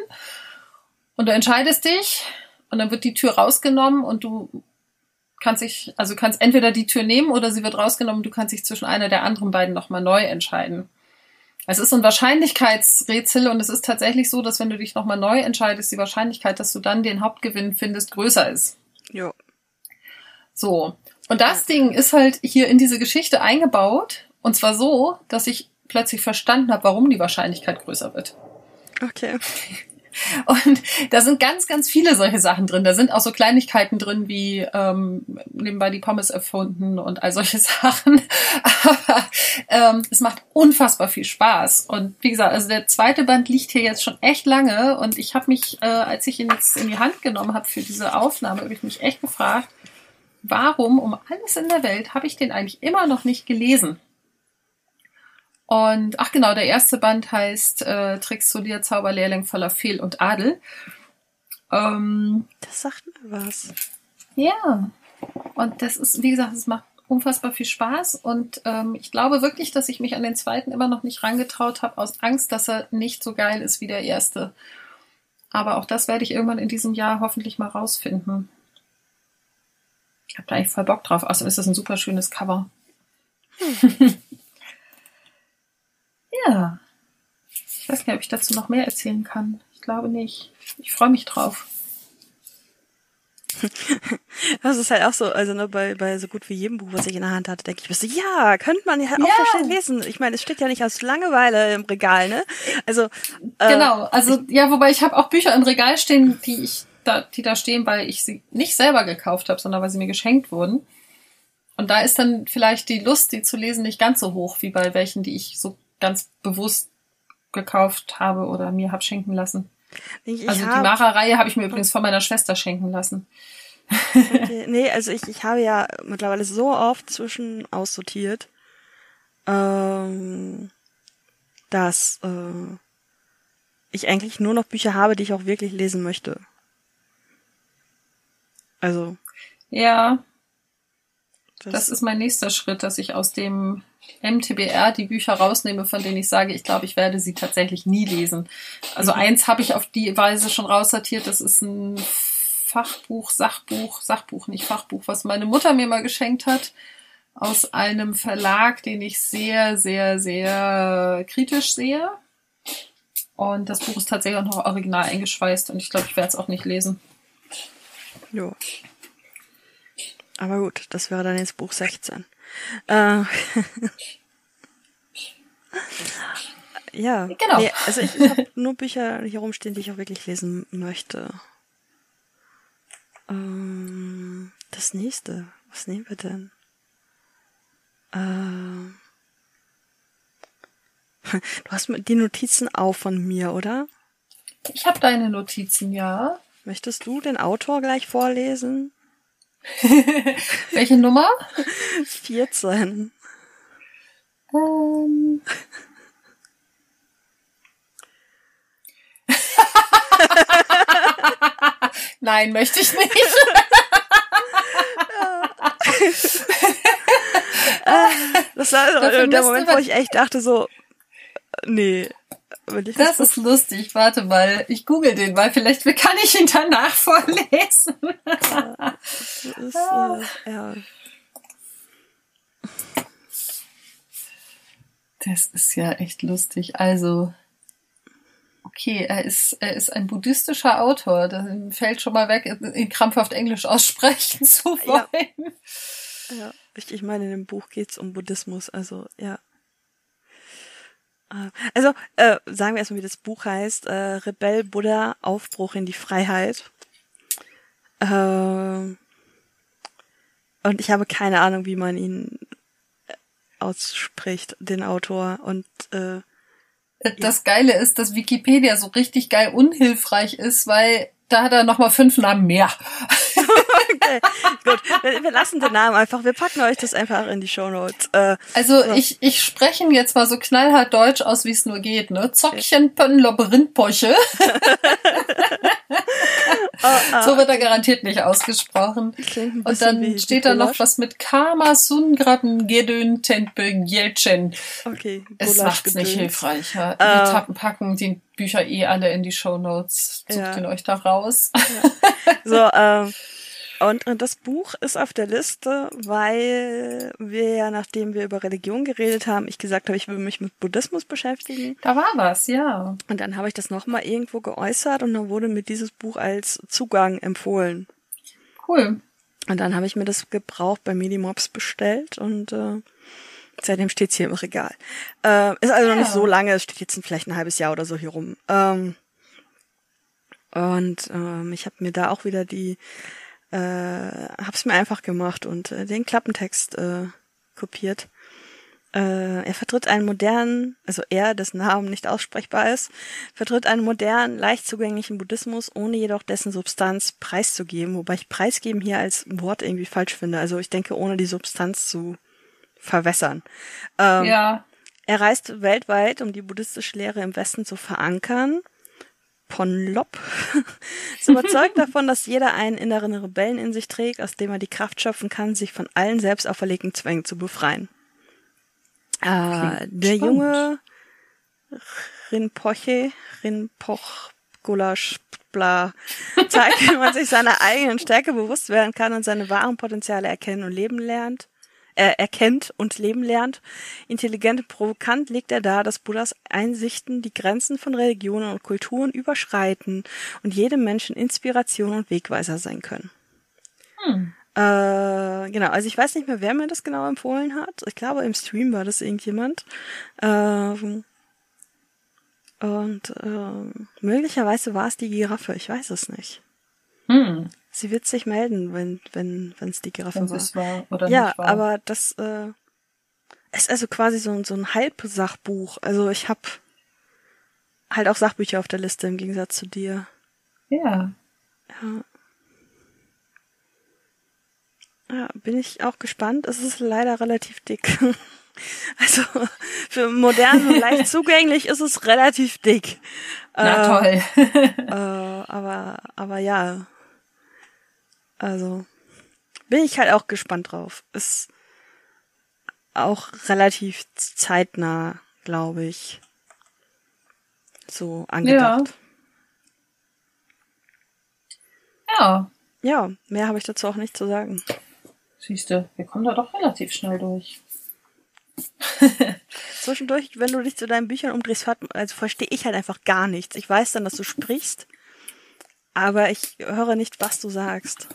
Und du entscheidest dich und dann wird die Tür rausgenommen und du kannst dich, also du kannst entweder die Tür nehmen oder sie wird rausgenommen. Du kannst dich zwischen einer der anderen beiden nochmal neu entscheiden. Es ist so ein Wahrscheinlichkeitsrätsel und es ist tatsächlich so, dass wenn du dich nochmal neu entscheidest, die Wahrscheinlichkeit, dass du dann den Hauptgewinn findest, größer ist. Jo. So. Und das Ding ist halt hier in diese Geschichte eingebaut. Und zwar so, dass ich plötzlich verstanden habe, warum die Wahrscheinlichkeit größer wird. Okay. (laughs) Und da sind ganz, ganz viele solche Sachen drin. Da sind auch so Kleinigkeiten drin wie ähm, nebenbei die Pommes erfunden und all solche (laughs) Sachen. Aber ähm, es macht unfassbar viel Spaß. Und wie gesagt, also der zweite Band liegt hier jetzt schon echt lange und ich habe mich, äh, als ich ihn jetzt in die Hand genommen habe für diese Aufnahme, habe ich mich echt gefragt, warum um alles in der Welt habe ich den eigentlich immer noch nicht gelesen? Und ach genau, der erste Band heißt äh, Tricks Solier Zauberlehrling voller Fehl und Adel. Ähm, das sagt mir was. Ja. Und das ist, wie gesagt, es macht unfassbar viel Spaß. Und ähm, ich glaube wirklich, dass ich mich an den zweiten immer noch nicht rangetraut habe, aus Angst, dass er nicht so geil ist wie der erste. Aber auch das werde ich irgendwann in diesem Jahr hoffentlich mal rausfinden. Ich habe da eigentlich voll Bock drauf. Außerdem ist das ein super schönes Cover. Hm. (laughs) Ja. Ich weiß nicht, ob ich dazu noch mehr erzählen kann. Ich glaube nicht. Ich freue mich drauf. (laughs) Das ist halt auch so, also ne, bei, bei so gut wie jedem Buch, was ich in der Hand hatte, denke ich mir so, ja, könnte man ja auch ja. so schnell lesen. Ich meine, es steht ja nicht aus Langeweile im Regal, ne? Also äh, genau, also ja, wobei ich habe auch Bücher im Regal stehen, die ich da, die da stehen, weil ich sie nicht selber gekauft habe, sondern weil sie mir geschenkt wurden. Und da ist dann vielleicht die Lust, die zu lesen, nicht ganz so hoch wie bei welchen, die ich so ganz bewusst gekauft habe oder mir hab schenken lassen. Ich also hab, die Mara-Reihe habe ich mir übrigens von meiner Schwester schenken lassen. Okay, (laughs) nee, also ich, ich habe ja mittlerweile so oft zwischen aussortiert, ähm, dass äh, ich eigentlich nur noch Bücher habe, die ich auch wirklich lesen möchte. Also. Ja. Das, das ist mein nächster Schritt, dass ich aus dem MTBR die Bücher rausnehme, von denen ich sage, ich glaube, ich werde sie tatsächlich nie lesen. Also mhm. eins habe ich auf die Weise schon raussortiert, das ist ein Fachbuch, Sachbuch, Sachbuch, nicht Fachbuch, was meine Mutter mir mal geschenkt hat, aus einem Verlag, den ich sehr, sehr, sehr kritisch sehe. Und das Buch ist tatsächlich auch noch original eingeschweißt und ich glaube, ich werde es auch nicht lesen. Jo. Aber gut, das wäre dann jetzt Buch 16. Äh, (laughs) ja, genau. Nee, also ich, ich habe (laughs) nur Bücher hier rumstehen, die ich auch wirklich lesen möchte. Ähm, das nächste, was nehmen wir denn? Äh, (laughs) du hast die Notizen auch von mir, oder? Ich habe deine Notizen, ja. Möchtest du den Autor gleich vorlesen? (laughs) Welche Nummer? 14. Ähm. (laughs) Nein, möchte ich nicht. das war der Moment, wo ich echt dachte so, nee. das, das ist lustig. Warte mal, ich google den mal. Vielleicht (laughs) kann ich ihn danach vorlesen. das ist, äh, ja. Das ist ja echt lustig. Also, okay, er ist, er ist ein buddhistischer Autor. Das fällt schon mal weg, ihn krampfhaft Englisch aussprechen (laughs) zu wollen. Ja, ja. Ich, ich meine, in dem Buch geht's um Buddhismus, also ja. Äh, also, äh, sagen wir erstmal, wie das Buch heißt. Äh, Rebell Buddha, Aufbruch in die Freiheit. Äh, und ich habe keine Ahnung, wie man ihn äh, ausspricht, den Autor. Und äh, das Geile ist, dass Wikipedia so richtig geil unhilfreich ist, weil da hat er nochmal fünf Namen mehr. (laughs) okay, gut. Wir, wir, lassen den Namen einfach. Wir packen euch das einfach in die Shownotes. Äh, also so. ich, ich spreche ihn jetzt mal so knallhart deutsch aus, wie es nur geht. Ne? Zockchen, Pön, Labyrinthpoche. (laughs) oh, oh. So wird er garantiert nicht ausgesprochen. Und dann steht da noch was mit Karma, Sungraben, Gedön, Tempe, Jelchen. Okay. Es macht's nicht hilfreich. Ja. Uh, Wir tappen, packen die Bücher eh alle in die Show Notes. Sucht ja. ihn euch da raus. Ja. So, ähm, und, und das Buch ist auf der Liste, weil wir ja, nachdem wir über Religion geredet haben, ich gesagt habe, ich will mich mit Buddhismus beschäftigen. Da war was, ja. Und dann habe ich das nochmal irgendwo geäußert und dann wurde mir dieses Buch als Zugang empfohlen. Cool. Und dann habe ich mir das gebraucht bei Medimobs bestellt und äh, seitdem steht's hier im Regal. Äh, ist also ja. noch nicht so lange, es steht jetzt vielleicht ein halbes Jahr oder so hier rum. Ähm, Und ähm, ich habe mir da auch wieder die, äh, hab's mir einfach gemacht und äh, den Klappentext äh, kopiert. Äh, er vertritt einen modernen, also er, dessen Namen nicht aussprechbar ist, vertritt einen modernen, leicht zugänglichen Buddhismus, ohne jedoch dessen Substanz preiszugeben, wobei ich preisgeben hier als Wort irgendwie falsch finde. Also ich denke, ohne die Substanz zu verwässern. Ähm, Ja. er reist weltweit, um die buddhistische Lehre im Westen zu verankern. Ponlop (laughs) ist überzeugt davon, dass jeder einen inneren Rebellen in sich trägt, aus dem er die Kraft schöpfen kann, sich von allen selbst auferlegten Zwängen zu befreien. Äh, der spannend. junge Rinpoche, Rinpoch, Gulasch, bla, zeigt, (laughs) wie man sich seiner eigenen Stärke bewusst werden kann und seine wahren Potenziale erkennen und leben lernt äh, erkennt und leben lernt. Intelligent und provokant legt er dar, dass Buddhas Einsichten die Grenzen von Religionen und Kulturen überschreiten und jedem Menschen Inspiration und Wegweiser sein können. Hm. Äh, genau, also ich weiß nicht mehr, wer mir das genau empfohlen hat. Ich glaube, im Stream war das irgendjemand. Ähm, und ähm, möglicherweise war es die Giraffe, ich weiß es nicht. Hm. Sie wird sich melden, wenn wenn wenn es die Giraffe Wenn war. war oder ja, nicht war. aber das äh, ist also quasi so, ein- so ein Halbsachbuch. Also ich habe halt auch Sachbücher auf der Liste im Gegensatz zu dir. Ja. Ja. Ja, bin ich auch gespannt. Es ist leider relativ dick. (laughs) Also für modern und leicht (laughs) zugänglich ist es relativ dick. Na Äh, toll. (laughs) äh, aber, aber ja. Also bin ich halt auch gespannt drauf. Ist auch relativ zeitnah, glaube ich, so angedacht. ja. Ja, mehr habe ich dazu auch nicht zu sagen. Siehste, wir kommen da doch relativ schnell durch. (laughs) Zwischendurch, wenn du dich zu deinen Büchern umdrehst, also verstehe ich halt einfach gar nichts. Ich weiß dann, dass du sprichst, aber ich höre nicht, was du sagst.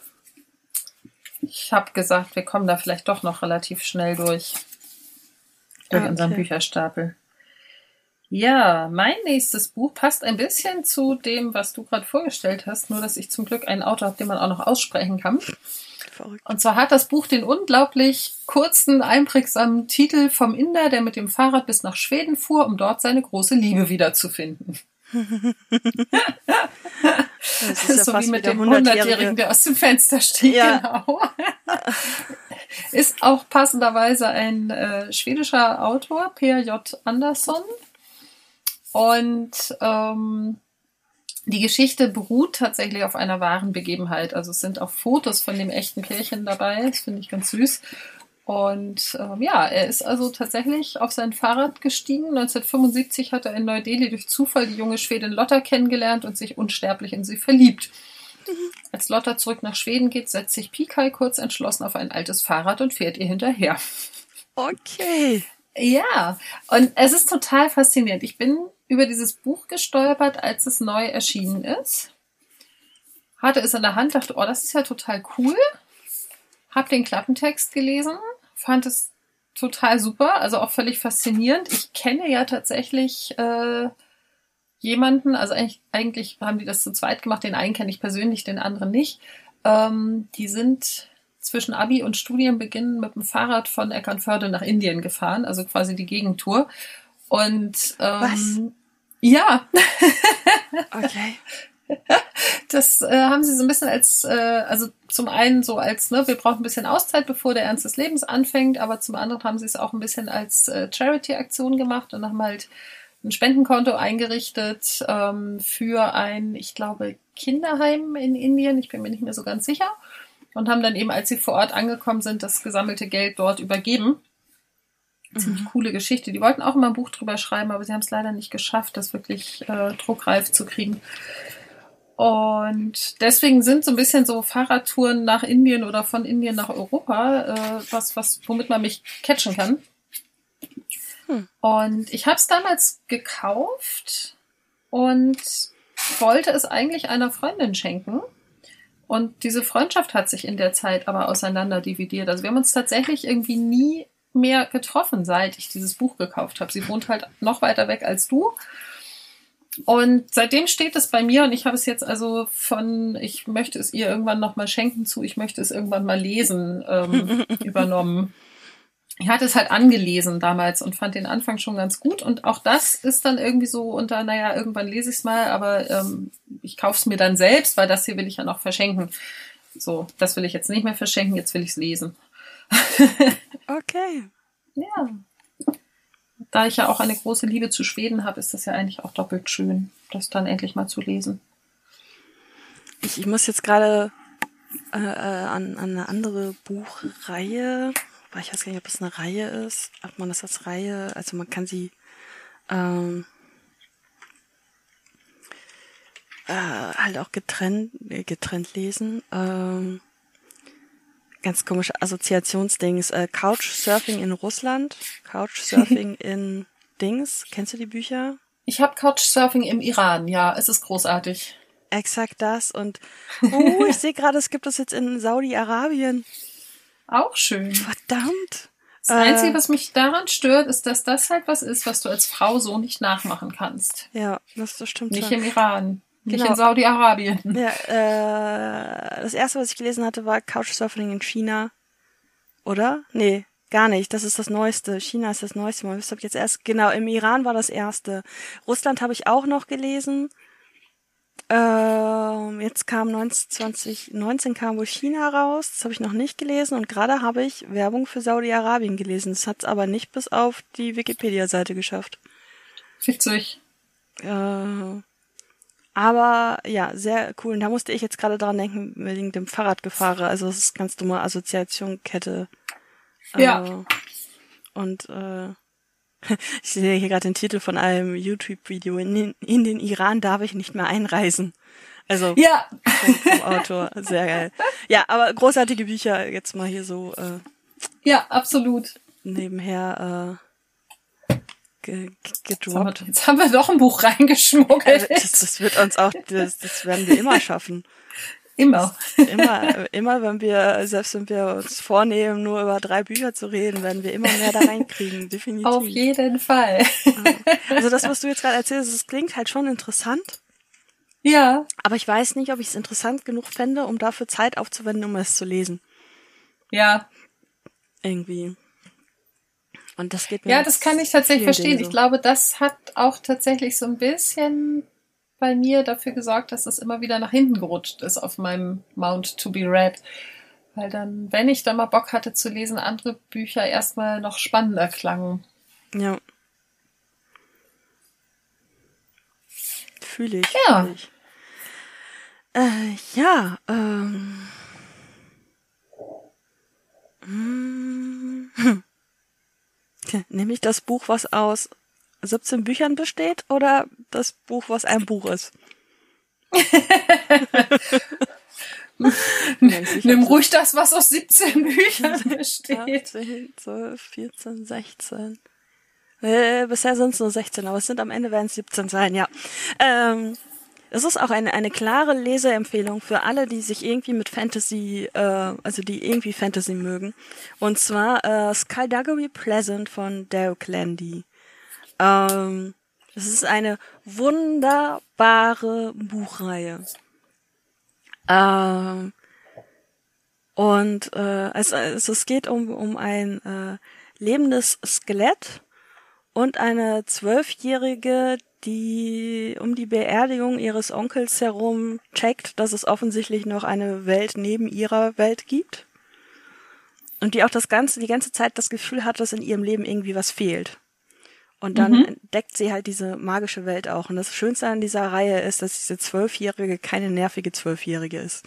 Ich habe gesagt, wir kommen da vielleicht doch noch relativ schnell durch. Durch Ah, unseren okay. Bücherstapel. Ja, mein nächstes Buch passt ein bisschen zu dem, was du gerade vorgestellt hast, nur dass ich zum Glück einen Autor habe, den man auch noch aussprechen kann. Verrückt. Und zwar hat das Buch den unglaublich kurzen, einprägsamen Titel vom Inder, der mit dem Fahrrad bis nach Schweden fuhr, um dort seine große Liebe wiederzufinden. Das ist ja so fast wie mit dem 100-Jährigen, 100-Jährige. der aus dem Fenster steht. Ja. Genau. Ist auch passenderweise ein äh, schwedischer Autor, P.J. Andersson. Und ähm, die Geschichte beruht tatsächlich auf einer wahren Begebenheit. Also es sind auch Fotos von dem echten Pärchen dabei. Das finde ich ganz süß. Und ähm, ja, er ist also tatsächlich auf sein Fahrrad gestiegen. 1975 hat er in Neu-Delhi durch Zufall die junge Schwedin Lotta kennengelernt und sich unsterblich in sie verliebt. Als Lotta zurück nach Schweden geht, setzt sich Pikai kurz entschlossen auf ein altes Fahrrad und fährt ihr hinterher. Okay. Ja, und es ist total faszinierend. Ich bin über dieses Buch gestolpert, als es neu erschienen ist. Hatte es in der Hand, dachte, oh, das ist ja total cool. Hab den Klappentext gelesen, fand es total super, also auch völlig faszinierend. Ich kenne ja tatsächlich äh, jemanden, also eigentlich, eigentlich haben die das zu zweit gemacht, den einen kenne ich persönlich, den anderen nicht. Ähm, die sind zwischen Abi und Studienbeginn mit dem Fahrrad von Eckernförde nach Indien gefahren, also quasi die Gegentour. Und ähm, Was? ja, (laughs) Okay. (laughs) das äh, haben sie so ein bisschen als, äh, also zum einen so als, ne, wir brauchen ein bisschen Auszeit, bevor der Ernst des Lebens anfängt, aber zum anderen haben sie es auch ein bisschen als äh, Charity-Aktion gemacht und haben halt ein Spendenkonto eingerichtet ähm, für ein, ich glaube, Kinderheim in Indien, ich bin mir nicht mehr so ganz sicher, und haben dann eben, als sie vor Ort angekommen sind, das gesammelte Geld dort übergeben. Ziemlich coole Geschichte. Die wollten auch immer ein Buch drüber schreiben, aber sie haben es leider nicht geschafft, das wirklich äh, druckreif zu kriegen. Und deswegen sind so ein bisschen so Fahrradtouren nach Indien oder von Indien nach Europa äh, was, was, womit man mich catchen kann. Hm. Und ich habe es damals gekauft und wollte es eigentlich einer Freundin schenken. Und diese Freundschaft hat sich in der Zeit aber auseinander dividiert. Also wir haben uns tatsächlich irgendwie nie mehr getroffen, seit ich dieses Buch gekauft habe. Sie wohnt halt noch weiter weg als du. Und seitdem steht es bei mir und ich habe es jetzt also von, ich möchte es ihr irgendwann nochmal schenken zu, ich möchte es irgendwann mal lesen, ähm, (laughs) übernommen. Ich hatte es halt angelesen damals und fand den Anfang schon ganz gut. Und auch das ist dann irgendwie so unter, naja, irgendwann lese ich es mal, aber ähm, ich kaufe es mir dann selbst, weil das hier will ich ja noch verschenken. So, das will ich jetzt nicht mehr verschenken, jetzt will ich es lesen. (laughs) okay. Ja. Da ich ja auch eine große Liebe zu Schweden habe, ist das ja eigentlich auch doppelt schön, das dann endlich mal zu lesen. Ich, ich muss jetzt gerade äh, äh, an, an eine andere Buchreihe, weil ich weiß gar nicht, ob es eine Reihe ist, ob man das als Reihe, also man kann sie ähm, äh, halt auch getrennt, äh, getrennt lesen. Ähm, ganz komische Assoziationsdings. Äh, Couchsurfing in Russland, Couchsurfing (laughs) in Dings. Kennst du die Bücher? Ich habe Couchsurfing im Iran, ja, es ist großartig. Exakt das. Und oh, (laughs) ich sehe gerade, es gibt das jetzt in Saudi-Arabien. Auch schön. Verdammt. Das Einzige, was mich daran stört, ist, dass das halt was ist, was du als Frau so nicht nachmachen kannst. Ja, das, das stimmt. Nicht schon. im Iran. Nicht Genau. in Saudi-Arabien. Ja, äh, das erste, was ich gelesen hatte, war Couchsurfing in China. Oder? Nee, gar nicht. Das ist das Neueste. China ist das Neueste. Man wüsste, ob jetzt erst, genau, im Iran war das erste. Russland habe ich auch noch gelesen. Ähm, jetzt kam 19, 2019 kam wohl China raus. Das habe ich noch nicht gelesen. Und gerade habe ich Werbung für Saudi-Arabien gelesen. Das hat es aber nicht bis auf die Wikipedia-Seite geschafft. Witzig. Äh, aber ja, sehr cool. Und da musste ich jetzt gerade dran denken, wegen dem Fahrradgefahre. Also das ist ganz dumme Assoziationkette. Ja. Äh, und äh, (laughs) ich sehe hier gerade den Titel von einem YouTube-Video. In, den- in den Iran darf ich nicht mehr einreisen. Also Ja, vom, vom Autor. Sehr geil. Ja, aber großartige Bücher jetzt mal hier so äh, ja, absolut. nebenher äh, ge Jetzt gedroppt. wir, jetzt haben wir doch ein Buch reingeschmuggelt. Also, das, das wird uns auch, das, das werden wir immer schaffen. Immer. Immer, immer, wenn wir, selbst wenn wir uns vornehmen, nur über drei Bücher zu reden, werden wir immer mehr da reinkriegen, definitiv. Auf jeden Fall. Also das, was du jetzt gerade erzählst, das klingt halt schon interessant, Ja. aber ich weiß nicht, ob ich es interessant genug fände, um dafür Zeit aufzuwenden, um es zu lesen. Ja. Irgendwie. Und das geht mir Ja, das kann ich tatsächlich verstehen. Dingen Ich so. glaube, das hat auch tatsächlich so ein bisschen bei mir dafür gesorgt, dass das immer wieder nach hinten gerutscht ist auf meinem Mount to be read. Weil dann, wenn ich dann mal Bock hatte zu lesen, andere Bücher erstmal noch spannender klangen. Ja. Fühle ich. Ja. Fühl ich. Äh, ja, ähm. Hm. (laughs) (laughs) Nehme ich das Buch, was aus 17 Büchern besteht, oder das Buch, was ein Buch ist? (laughs) Nimm ruhig das, was aus 17 Büchern (laughs) besteht. 10, 12, 14, 16. Äh, bisher sind es nur 16, aber es sind am Ende werden es 17 sein, ja. Ähm, es ist auch eine, eine klare Leseempfehlung für alle, die sich irgendwie mit Fantasy, äh, also die irgendwie Fantasy mögen. Und zwar äh, Skullduggery Pleasant von Derek Landy. Ähm, es ist eine wunderbare Buchreihe. Ähm, und äh, es, es geht um, um ein äh, lebendes Skelett und eine Zwölfjährige, die um die Beerdigung ihres Onkels herum checkt, dass es offensichtlich noch eine Welt neben ihrer Welt gibt. Und die auch das ganze, die ganze Zeit das Gefühl hat, dass in ihrem Leben irgendwie was fehlt. Und dann Mhm. entdeckt sie halt diese magische Welt auch. Und das Schönste an dieser Reihe ist, dass diese Zwölfjährige keine nervige Zwölfjährige ist.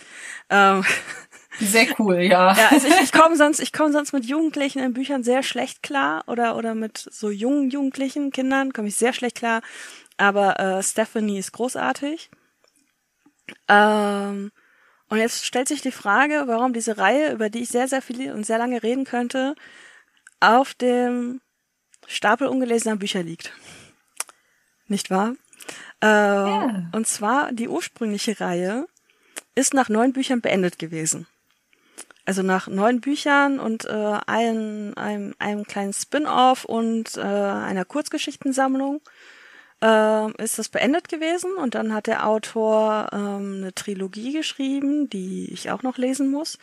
Ähm, (laughs) Sehr cool, ja. ja, also ich, ich komme sonst, ich komme sonst mit Jugendlichen in Büchern sehr schlecht klar oder oder mit so jungen Jugendlichen Kindern komme ich sehr schlecht klar. Aber äh, Stephanie ist großartig. Ähm, und jetzt stellt sich die Frage, warum diese Reihe, über die ich sehr sehr viel und sehr lange reden könnte, auf dem Stapel ungelesener Bücher liegt. Nicht wahr? Äh, Und zwar die ursprüngliche Reihe ist nach neun Büchern beendet gewesen. Also nach neun Büchern und äh, ein, einem, einem kleinen Spin-off und äh, einer Kurzgeschichtensammlung. ähm, ist das beendet gewesen und dann hat der Autor ähm, eine Trilogie geschrieben, die ich auch noch lesen muss,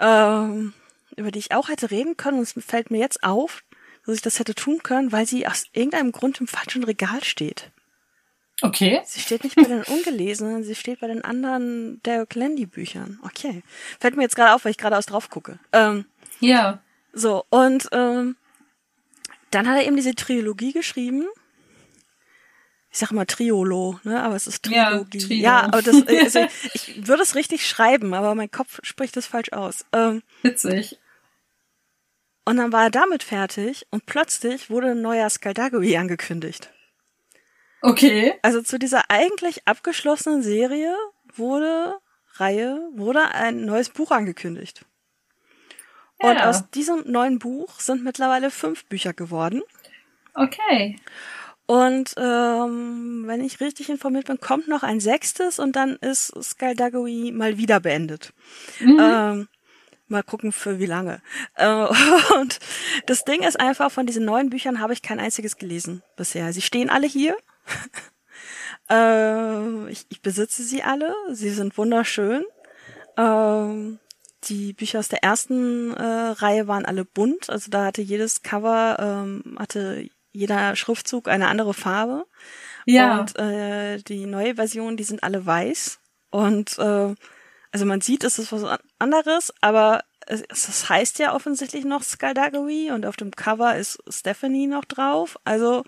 ähm, über die ich auch hätte reden können und es fällt mir jetzt auf, dass ich das hätte tun können, weil sie aus irgendeinem Grund im falschen Regal steht. Okay. Sie steht nicht bei den ungelesenen, sie steht bei den anderen Derek Landy Büchern. Okay. Fällt mir jetzt gerade auf, weil ich gerade aus drauf gucke. Ähm, Ja. so, und ähm, dann hat er eben diese Trilogie geschrieben. Ich sag immer Triolo, ne? Aber es ist Ja, Trilogie. Trio. Ja, aber das, (laughs) also ich würde es richtig schreiben, aber mein Kopf spricht es falsch aus. Ähm, Witzig. und dann war er damit fertig und plötzlich wurde ein neuer Skaldagui angekündigt. Okay. Also zu dieser eigentlich abgeschlossenen Serie wurde Reihe wurde ein neues Buch angekündigt. Und Ja. aus diesem neuen Buch sind mittlerweile fünf Bücher geworden. Okay. Und ähm, wenn ich richtig informiert bin, kommt noch ein sechstes und dann ist Skaldagui mal wieder beendet. Ähm, mal gucken für wie lange. Äh, (laughs) und das Ding ist einfach, von diesen neuen Büchern habe ich kein einziges gelesen bisher. Sie stehen alle hier. Äh, ich, ich besitze sie alle. Sie sind wunderschön. Ähm, die Bücher aus der ersten äh, Reihe waren alle bunt, also da hatte jedes Cover, ähm, hatte jeder Schriftzug eine andere Farbe. Ja. Und äh, die neue Version, die sind alle weiß. Und äh, also man sieht, es ist was an- anderes, aber es, es heißt ja offensichtlich noch Skaldagui und auf dem Cover ist Stephanie noch drauf. Also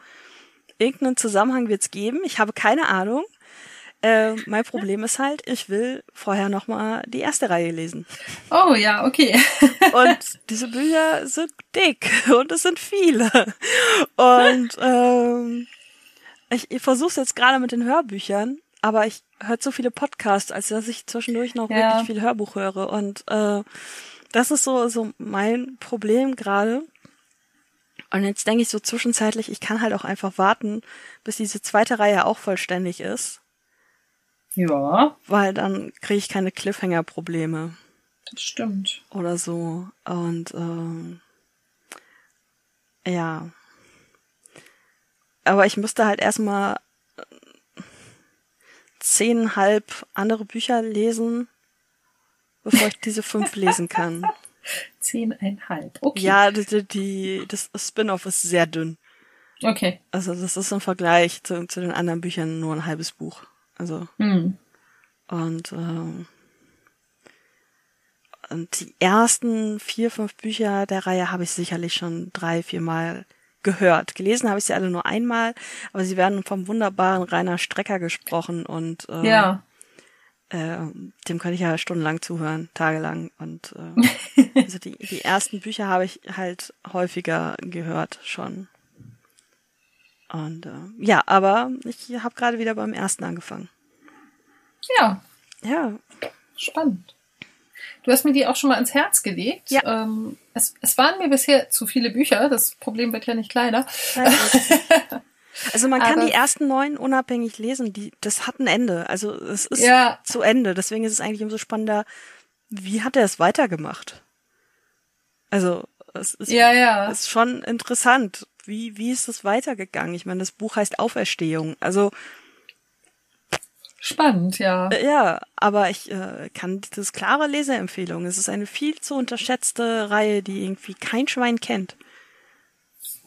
irgendeinen Zusammenhang wird's geben. Ich habe keine Ahnung. Äh, mein (laughs) Problem ist halt, ich will vorher noch mal die erste Reihe lesen. Oh ja, okay. (laughs) Und diese Bücher sind dick und es sind viele. Und ähm, ich, ich versuche es jetzt gerade mit den Hörbüchern, aber ich höre so viele Podcasts, als dass ich zwischendurch noch Ja. wirklich viel Hörbuch höre. Und äh, das ist so, so mein Problem gerade. Und jetzt denke ich so zwischenzeitlich, ich kann halt auch einfach warten, bis diese zweite Reihe auch vollständig ist, Ja, weil dann kriege ich keine Cliffhanger-Probleme das stimmt. oder so. Und ähm, ja. Aber ich müsste halt erstmal äh, zehnhalb andere Bücher lesen, bevor ich diese fünf lesen kann. (laughs) Zehneinhalb. Okay. Ja, die, die, das Spin-off ist sehr dünn. Okay. Also das ist im Vergleich zu, zu den anderen Büchern nur ein halbes Buch. Also Hm. Und, ähm, und die ersten vier, fünf Bücher der Reihe habe ich sicherlich schon drei, vier Mal gehört. Gelesen habe ich sie alle nur einmal, aber sie werden vom wunderbaren Rainer Strecker gesprochen und äh, Ja. Äh, dem kann ich ja stundenlang zuhören, tagelang. Und äh, (laughs) also die, die ersten Bücher habe ich halt häufiger gehört schon. Und äh, ja, aber ich habe gerade wieder beim ersten angefangen. Ja, Ja, spannend. Du hast mir die auch schon mal ins Herz gelegt. Ja. Ähm, es, es waren mir bisher zu viele Bücher. Das Problem wird ja nicht kleiner. (laughs) Also man kann Aber- die ersten neun unabhängig lesen, die, das hat ein Ende. Also es ist Ja. zu Ende. Deswegen ist es eigentlich umso spannender, wie hat er es weitergemacht? Also es ist, Ja, ja. ist schon interessant. Wie, wie ist es weitergegangen? Ich meine, das Buch heißt Auferstehung. Also Spannend, ja. äh, ja, aber ich äh, kann das klare Leseempfehlung. Es ist eine viel zu unterschätzte Reihe, die irgendwie kein Schwein kennt.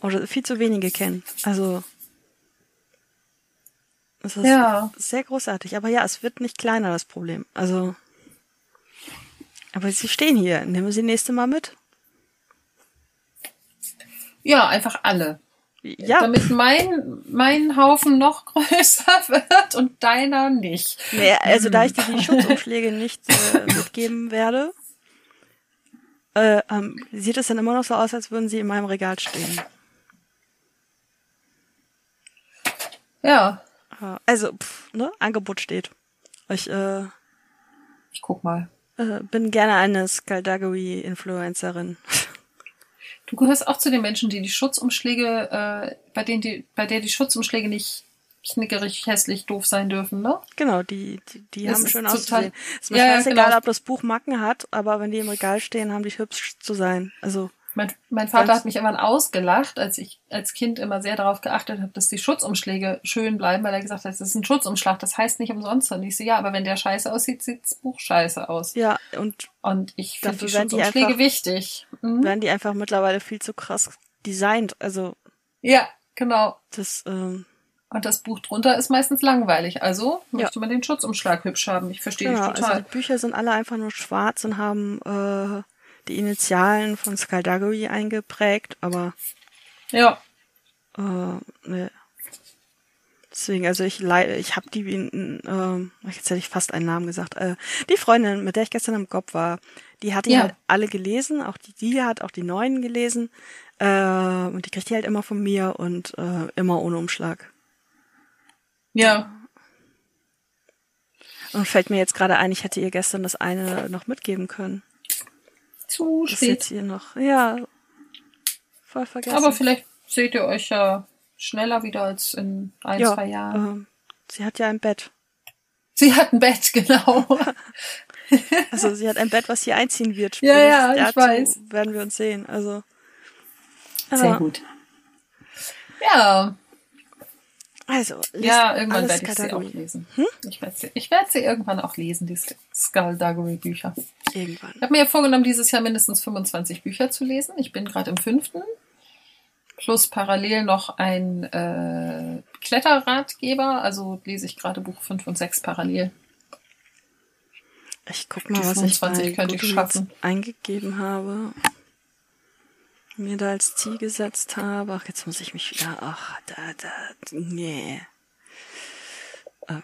Oder viel zu wenige kennen. Also es ist Ja. sehr großartig. Aber ja, es wird nicht kleiner, das Problem. Also aber sie stehen hier. Nehmen wir sie nächste Mal mit. Ja, einfach alle. Ja, Damit mein, mein Haufen noch (laughs) größer wird und deiner nicht. nee, also da ich dir die Schutzumschläge (laughs) nicht äh, mitgeben werde, äh, ähm, sieht es dann immer noch so aus, als würden sie in meinem Regal stehen. Ja, Äh, Also, pff, ne, Angebot steht. Ich äh, ich guck mal. äh, bin gerne eine Skaldagui-Influencerin. (laughs) Du gehörst auch zu den Menschen, die die Schutzumschläge, äh, bei denen die, bei der die Schutzumschläge nicht knickerig, hässlich, doof sein dürfen, ne? Genau, die, die, die Das haben schön auszusehen. Ist mir Ja, ja, scheißegal, genau. ob das Buch Macken hat, aber wenn die im Regal stehen, haben die hübsch zu sein. Also, Mein, mein Vater hat mich irgendwann ausgelacht, als ich als Kind immer sehr darauf geachtet habe, dass die Schutzumschläge schön bleiben, weil er gesagt hat, das ist ein Schutzumschlag, das heißt nicht umsonst. Und ich so, ja, aber wenn der scheiße aussieht, sieht das Buch scheiße aus. Ja, und, und ich finde die Schutzumschläge einfach, wichtig. Mhm. Werden die einfach mittlerweile viel zu krass designt. Also. Ja, genau. Das, ähm, und das Buch drunter ist meistens langweilig. Also möchte ja. man den Schutzumschlag hübsch haben. Ich verstehe genau, dich total. Also die Bücher sind alle einfach nur schwarz und haben äh, die Initialen von Skullduggery eingeprägt, aber ja. Äh, ne. Deswegen, also ich ich habe die, äh, jetzt hätte ich fast einen Namen gesagt, äh, die Freundin, mit der ich gestern im Kopf war, die hat die ja. halt alle gelesen, auch die, die hat auch die neuen gelesen, äh, und die kriegt die halt immer von mir und äh, immer ohne Umschlag. Ja. Und fällt mir jetzt gerade ein, ich hätte ihr gestern das eine noch mitgeben können. Zu das spät. Ist jetzt hier noch, ja, voll vergessen. Aber vielleicht seht ihr euch ja schneller wieder als in ein, ja, zwei Jahren. Äh, sie hat ja ein Bett. Sie hat ein Bett, (laughs) genau. (laughs) also sie hat ein Bett, was hier einziehen wird. Ja, ja, ich weiß. Werden wir uns sehen. Also. Sehr gut. Ja. Also, ja, irgendwann werde ich sie auch lesen. Hm? Ich werde sie, ich sie irgendwann auch lesen, die Skullduggery Bücher. Irgendwann. Ich habe mir ja vorgenommen, dieses Jahr mindestens 25 Bücher zu lesen. Ich bin gerade im fünften. Plus parallel noch ein äh, Kletterratgeber. Also lese ich gerade Buch 5 und 6 parallel. Ich guck mal, was ich bei könnte ich schaffen. eingegeben habe mir da als Ziel gesetzt habe. Ach, jetzt muss ich mich wieder. Ach, da, da, nee. Äh,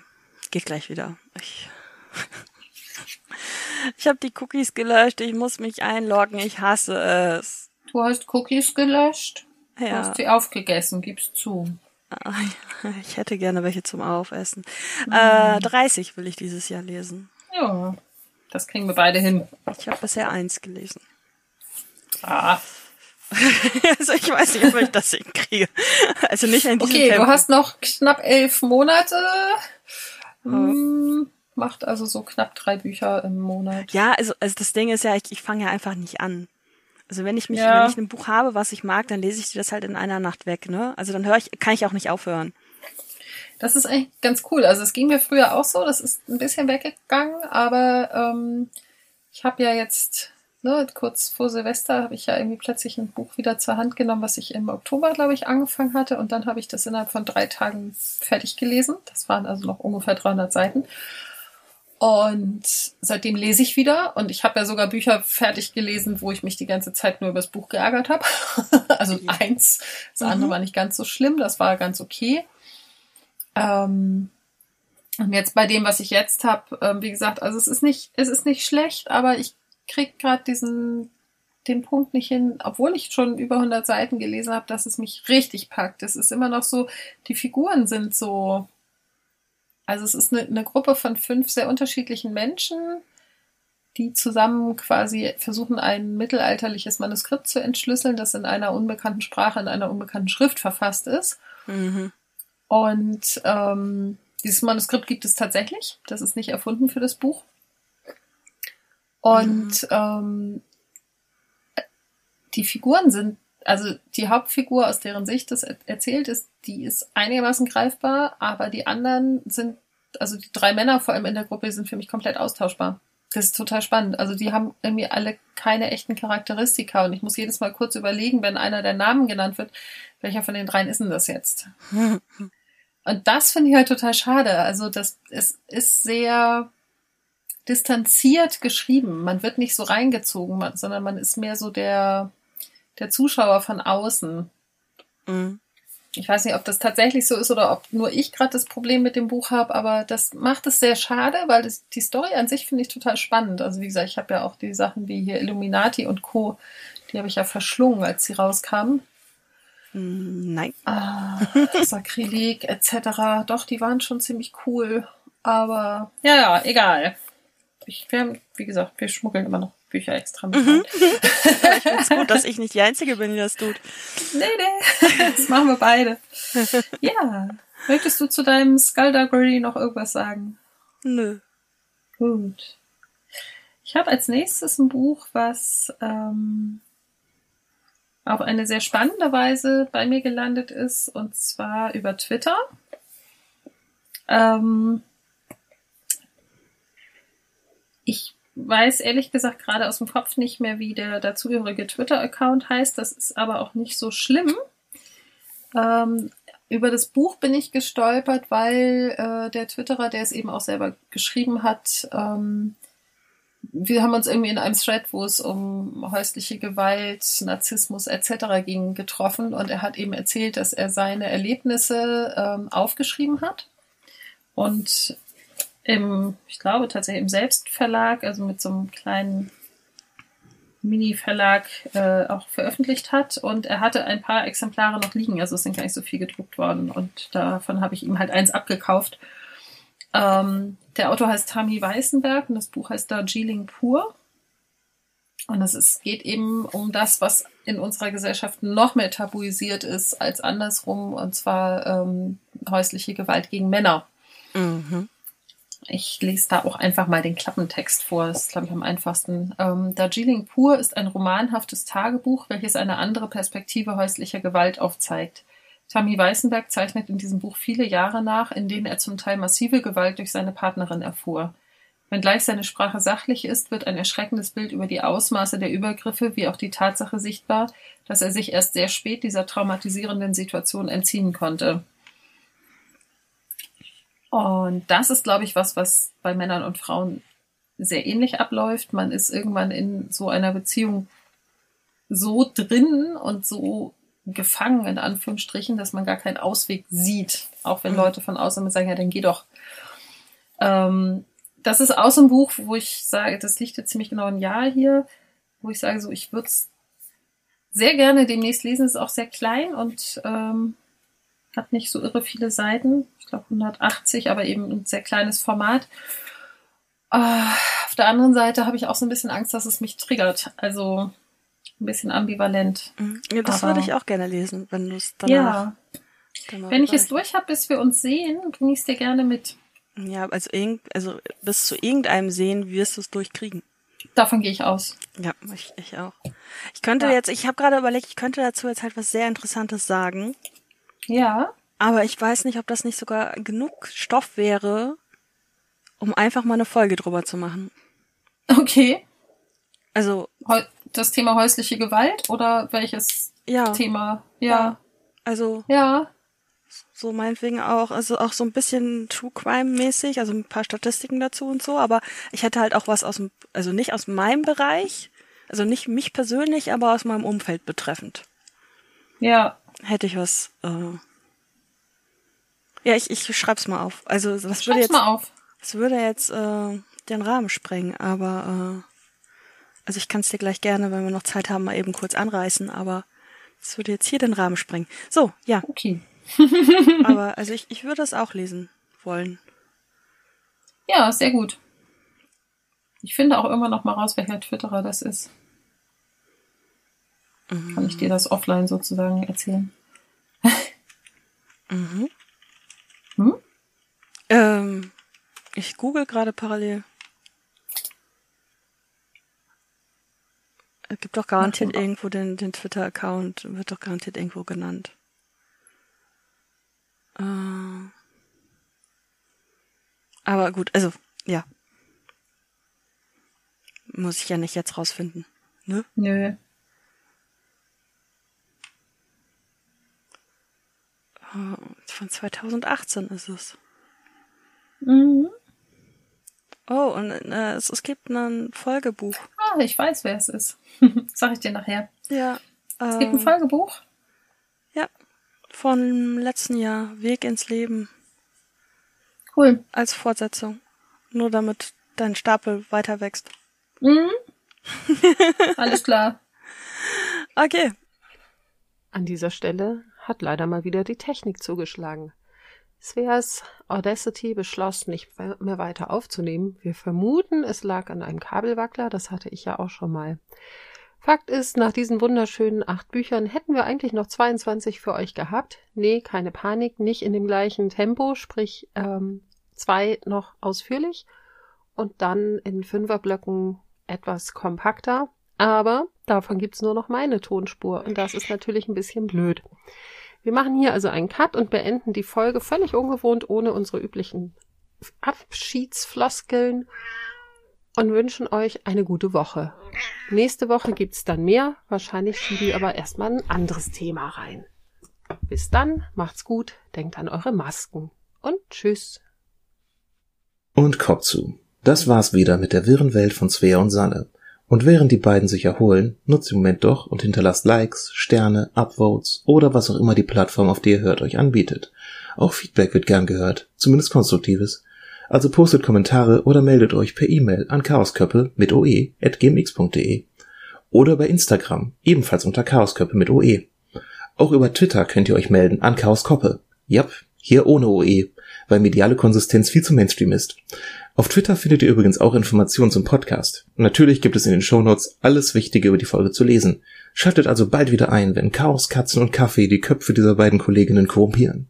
geht gleich wieder. Ich, (laughs) ich habe die Cookies gelöscht. Ich muss mich einloggen. Ich hasse es. Du hast Cookies gelöscht? Ja. Du hast sie aufgegessen, gibst zu. Ah, ich hätte gerne welche zum Aufessen. Mhm. Äh, 30 will ich dieses Jahr lesen. Ja, das kriegen wir beide hin. Ich habe bisher eins gelesen. Ah, (laughs) also ich weiß nicht, ob ich das hinkriege. Also nicht in diesem Okay, Tempo. du hast noch knapp elf Monate. Hm, macht also so knapp drei Bücher im Monat. Ja, also, also das Ding ist ja, ich, ich fange ja einfach nicht an. Also wenn ich mich, ja. wenn ich ein Buch habe, was ich mag, dann lese ich das halt in einer Nacht weg, ne? Also dann höre ich, kann ich auch nicht aufhören. Das ist eigentlich ganz cool. Also es ging mir früher auch so, das ist ein bisschen weggegangen, aber ähm, ich habe ja jetzt ne, kurz vor Silvester habe ich ja irgendwie plötzlich ein Buch wieder zur Hand genommen, was ich im Oktober, glaube ich, angefangen hatte. Und dann habe ich das innerhalb von drei Tagen fertig gelesen. Das waren also noch ungefähr 300 Seiten. Und seitdem lese ich wieder. Und ich habe ja sogar Bücher fertig gelesen, wo ich mich die ganze Zeit nur über das Buch geärgert habe. (laughs) also mhm. eins. Das andere mhm. war nicht ganz so schlimm. Das war ganz okay. Ähm, und jetzt bei dem, was ich jetzt habe, ähm, wie gesagt, also es ist nicht, es ist nicht schlecht, aber ich krieg gerade diesen den Punkt nicht hin, obwohl ich schon über 100 Seiten gelesen habe, dass es mich richtig packt. Es ist immer noch so, die Figuren sind so, also es ist eine, eine Gruppe von fünf sehr unterschiedlichen Menschen, die zusammen quasi versuchen, ein mittelalterliches Manuskript zu entschlüsseln, das in einer unbekannten Sprache, in einer unbekannten Schrift verfasst ist. Mhm. Und ähm, dieses Manuskript gibt es tatsächlich. Das ist nicht erfunden für das Buch. Und mhm. ähm, die Figuren sind, also die Hauptfigur, aus deren Sicht das erzählt ist, die ist einigermaßen greifbar, aber die anderen sind, also die drei Männer vor allem in der Gruppe sind für mich komplett austauschbar. Das ist total spannend. Also die haben irgendwie alle keine echten Charakteristika und ich muss jedes Mal kurz überlegen, wenn einer der Namen genannt wird, welcher von den dreien ist denn das jetzt? (laughs) und das finde ich halt total schade. Also das es ist sehr distanziert geschrieben. Man wird nicht so reingezogen, sondern man ist mehr so der, der Zuschauer von außen. Mhm. Ich weiß nicht, ob das tatsächlich so ist oder ob nur ich gerade das Problem mit dem Buch habe, aber das macht es sehr schade, weil das, die Story an sich finde ich total spannend. Also wie gesagt, ich habe ja auch die Sachen wie hier Illuminati und Co., die habe ich ja verschlungen, als sie rauskamen. Nein. Ah, (laughs) Sakrileg etc. Doch, die waren schon ziemlich cool. Aber ja, ja, egal ich, wir haben, wie gesagt, wir schmuggeln immer noch Bücher extra mit mhm. ich finde es gut, dass (laughs) ich nicht die Einzige bin, die das tut. Nee, nee, (laughs) das machen wir beide. Ja, möchtest du zu deinem Skullduggery noch irgendwas sagen? Nö. Gut. Ich habe als nächstes ein Buch, was ähm, auf eine sehr spannende Weise bei mir gelandet ist, und zwar über Twitter. Ähm, ich weiß ehrlich gesagt gerade aus dem Kopf nicht mehr, wie der dazugehörige Twitter-Account heißt. Das ist aber auch nicht so schlimm. Ähm, über das Buch bin ich gestolpert, weil äh, der Twitterer, der es eben auch selber geschrieben hat, ähm, wir haben uns irgendwie in einem Thread, wo es um häusliche Gewalt, Narzissmus etc. ging, getroffen und er hat eben erzählt, dass er seine Erlebnisse ähm, aufgeschrieben hat und im, ich glaube tatsächlich im Selbstverlag, also mit so einem kleinen Mini-Verlag äh, auch veröffentlicht hat. Und er hatte ein paar Exemplare noch liegen, also es sind gar nicht so viel gedruckt worden. Und davon habe ich ihm halt eins abgekauft. Ähm, der Autor heißt Tami Weißenberg und das Buch heißt Darjeeling Pur. Und es ist, geht eben um das, was in unserer Gesellschaft noch mehr tabuisiert ist als andersrum, und zwar ähm, häusliche Gewalt gegen Männer. Mhm. Ich lese da auch einfach mal den Klappentext vor. Das ist, glaube ich, am einfachsten. Ähm, Darjeeling Pur ist ein romanhaftes Tagebuch, welches eine andere Perspektive häuslicher Gewalt aufzeigt. Tammy Weißenberg zeichnet in diesem Buch viele Jahre nach, in denen er zum Teil massive Gewalt durch seine Partnerin erfuhr. Wenngleich seine Sprache sachlich ist, wird ein erschreckendes Bild über die Ausmaße der Übergriffe wie auch die Tatsache sichtbar, dass er sich erst sehr spät dieser traumatisierenden Situation entziehen konnte. Und das ist, glaube ich, was, was bei Männern und Frauen sehr ähnlich abläuft. Man ist irgendwann in so einer Beziehung so drin und so gefangen, in Anführungsstrichen, dass man gar keinen Ausweg sieht. Auch wenn mhm. Leute von außen sagen, ja, dann geh doch. Ähm, das ist aus dem Buch, wo ich sage, das liegt jetzt ziemlich genau ein Jahr hier, wo ich sage, so, ich würde es sehr gerne demnächst lesen. Es ist auch sehr klein und ähm, hat nicht so irre viele Seiten. Ich glaube 180, aber eben ein sehr kleines Format. Uh, auf der anderen Seite habe ich auch so ein bisschen Angst, dass es mich triggert. Also ein bisschen ambivalent. Mhm. Ja, das aber, würde ich auch gerne lesen, wenn du es danach. Ja. Danach wenn ich es durch habe, bis wir uns sehen, bringe ich es dir gerne mit. Ja, also, also bis zu irgendeinem Sehen wirst du es durchkriegen. Davon gehe ich aus. Ja, ich, ich auch. Ich könnte ja. jetzt, ich habe gerade überlegt, ich könnte dazu jetzt halt was sehr Interessantes sagen. Ja. Aber ich weiß nicht, ob das nicht sogar genug Stoff wäre, um einfach mal eine Folge drüber zu machen. Okay. Also. Das Thema häusliche Gewalt oder welches ja. Thema? Ja. ja. Also. Ja. So meinetwegen auch, also auch so ein bisschen True Crime mäßig, also ein paar Statistiken dazu und so, aber ich hätte halt auch was aus dem, also nicht aus meinem Bereich, also nicht mich persönlich, aber aus meinem Umfeld betreffend. Ja. Hätte ich was, äh, ja, ich, ich schreib's mal auf. Also was Schreib's würde jetzt, mal auf. Das würde jetzt äh, den Rahmen sprengen, aber äh, also ich kann es dir gleich gerne, wenn wir noch Zeit haben, mal eben kurz anreißen, aber das würde jetzt hier den Rahmen sprengen. So, ja. Okay. (laughs) aber also ich, ich würde es auch lesen wollen. Ja, sehr gut. Ich finde auch immer noch mal raus, welcher Twitterer das ist. Mhm. Kann ich dir das offline sozusagen erzählen? (laughs) mhm. Hm? Ähm, ich google gerade parallel. Es gibt doch garantiert Ach, irgendwo den, den Twitter-Account, wird doch garantiert irgendwo genannt. Äh, aber gut, also, ja. Muss ich ja nicht jetzt rausfinden. Ne? Nö. Von 2018 ist es. Mhm. Oh, und äh, es, es gibt ein Folgebuch. Ah, ich weiß, wer es ist. (laughs) Sag ich dir nachher. Ja. Es gibt ein ähm, Folgebuch? Ja. Von letzten Jahr. Weg ins Leben. Cool. Als Fortsetzung. Nur damit dein Stapel weiter wächst. Mhm. (laughs) Alles klar. Okay. An dieser Stelle hat leider mal wieder die Technik zugeschlagen. Sveas Audacity beschloss, nicht mehr weiter aufzunehmen. Wir vermuten, es lag an einem Kabelwackler, das hatte ich ja auch schon mal. Fakt ist, nach diesen wunderschönen acht Büchern hätten wir eigentlich noch 22 für euch gehabt. Nee, keine Panik, nicht in dem gleichen Tempo, sprich ähm, zwei noch ausführlich und dann in Fünferblöcken etwas kompakter. Aber davon gibt's nur noch meine Tonspur und das ist natürlich ein bisschen blöd. Wir machen hier also einen Cut und beenden die Folge völlig ungewohnt ohne unsere üblichen Abschiedsfloskeln und wünschen euch eine gute Woche. Nächste Woche gibt's dann mehr. Wahrscheinlich schieben wir aber erstmal ein anderes Thema rein. Bis dann, macht's gut, denkt an eure Masken und tschüss. Und Kopf zu. Das war's wieder mit der wirren Welt von Svea und Sanne. Und während die beiden sich erholen, nutzt den Moment doch und hinterlasst Likes, Sterne, Upvotes oder was auch immer die Plattform, auf der ihr hört, euch anbietet. Auch Feedback wird gern gehört, zumindest konstruktives. Also postet Kommentare oder meldet euch per E-Mail an chaosköppe mit oe.gmx.de oder bei Instagram, ebenfalls unter chaosköppe mit oe. Auch über Twitter könnt ihr euch melden an chaoskoppe. Jap, hier ohne oe, weil mediale Konsistenz viel zu Mainstream ist. Auf Twitter findet ihr übrigens auch Informationen zum Podcast. Natürlich gibt es in den Shownotes alles Wichtige über die Folge zu lesen. Schaltet also bald wieder ein, wenn Chaos, Katzen und Kaffee die Köpfe dieser beiden Kolleginnen korrumpieren.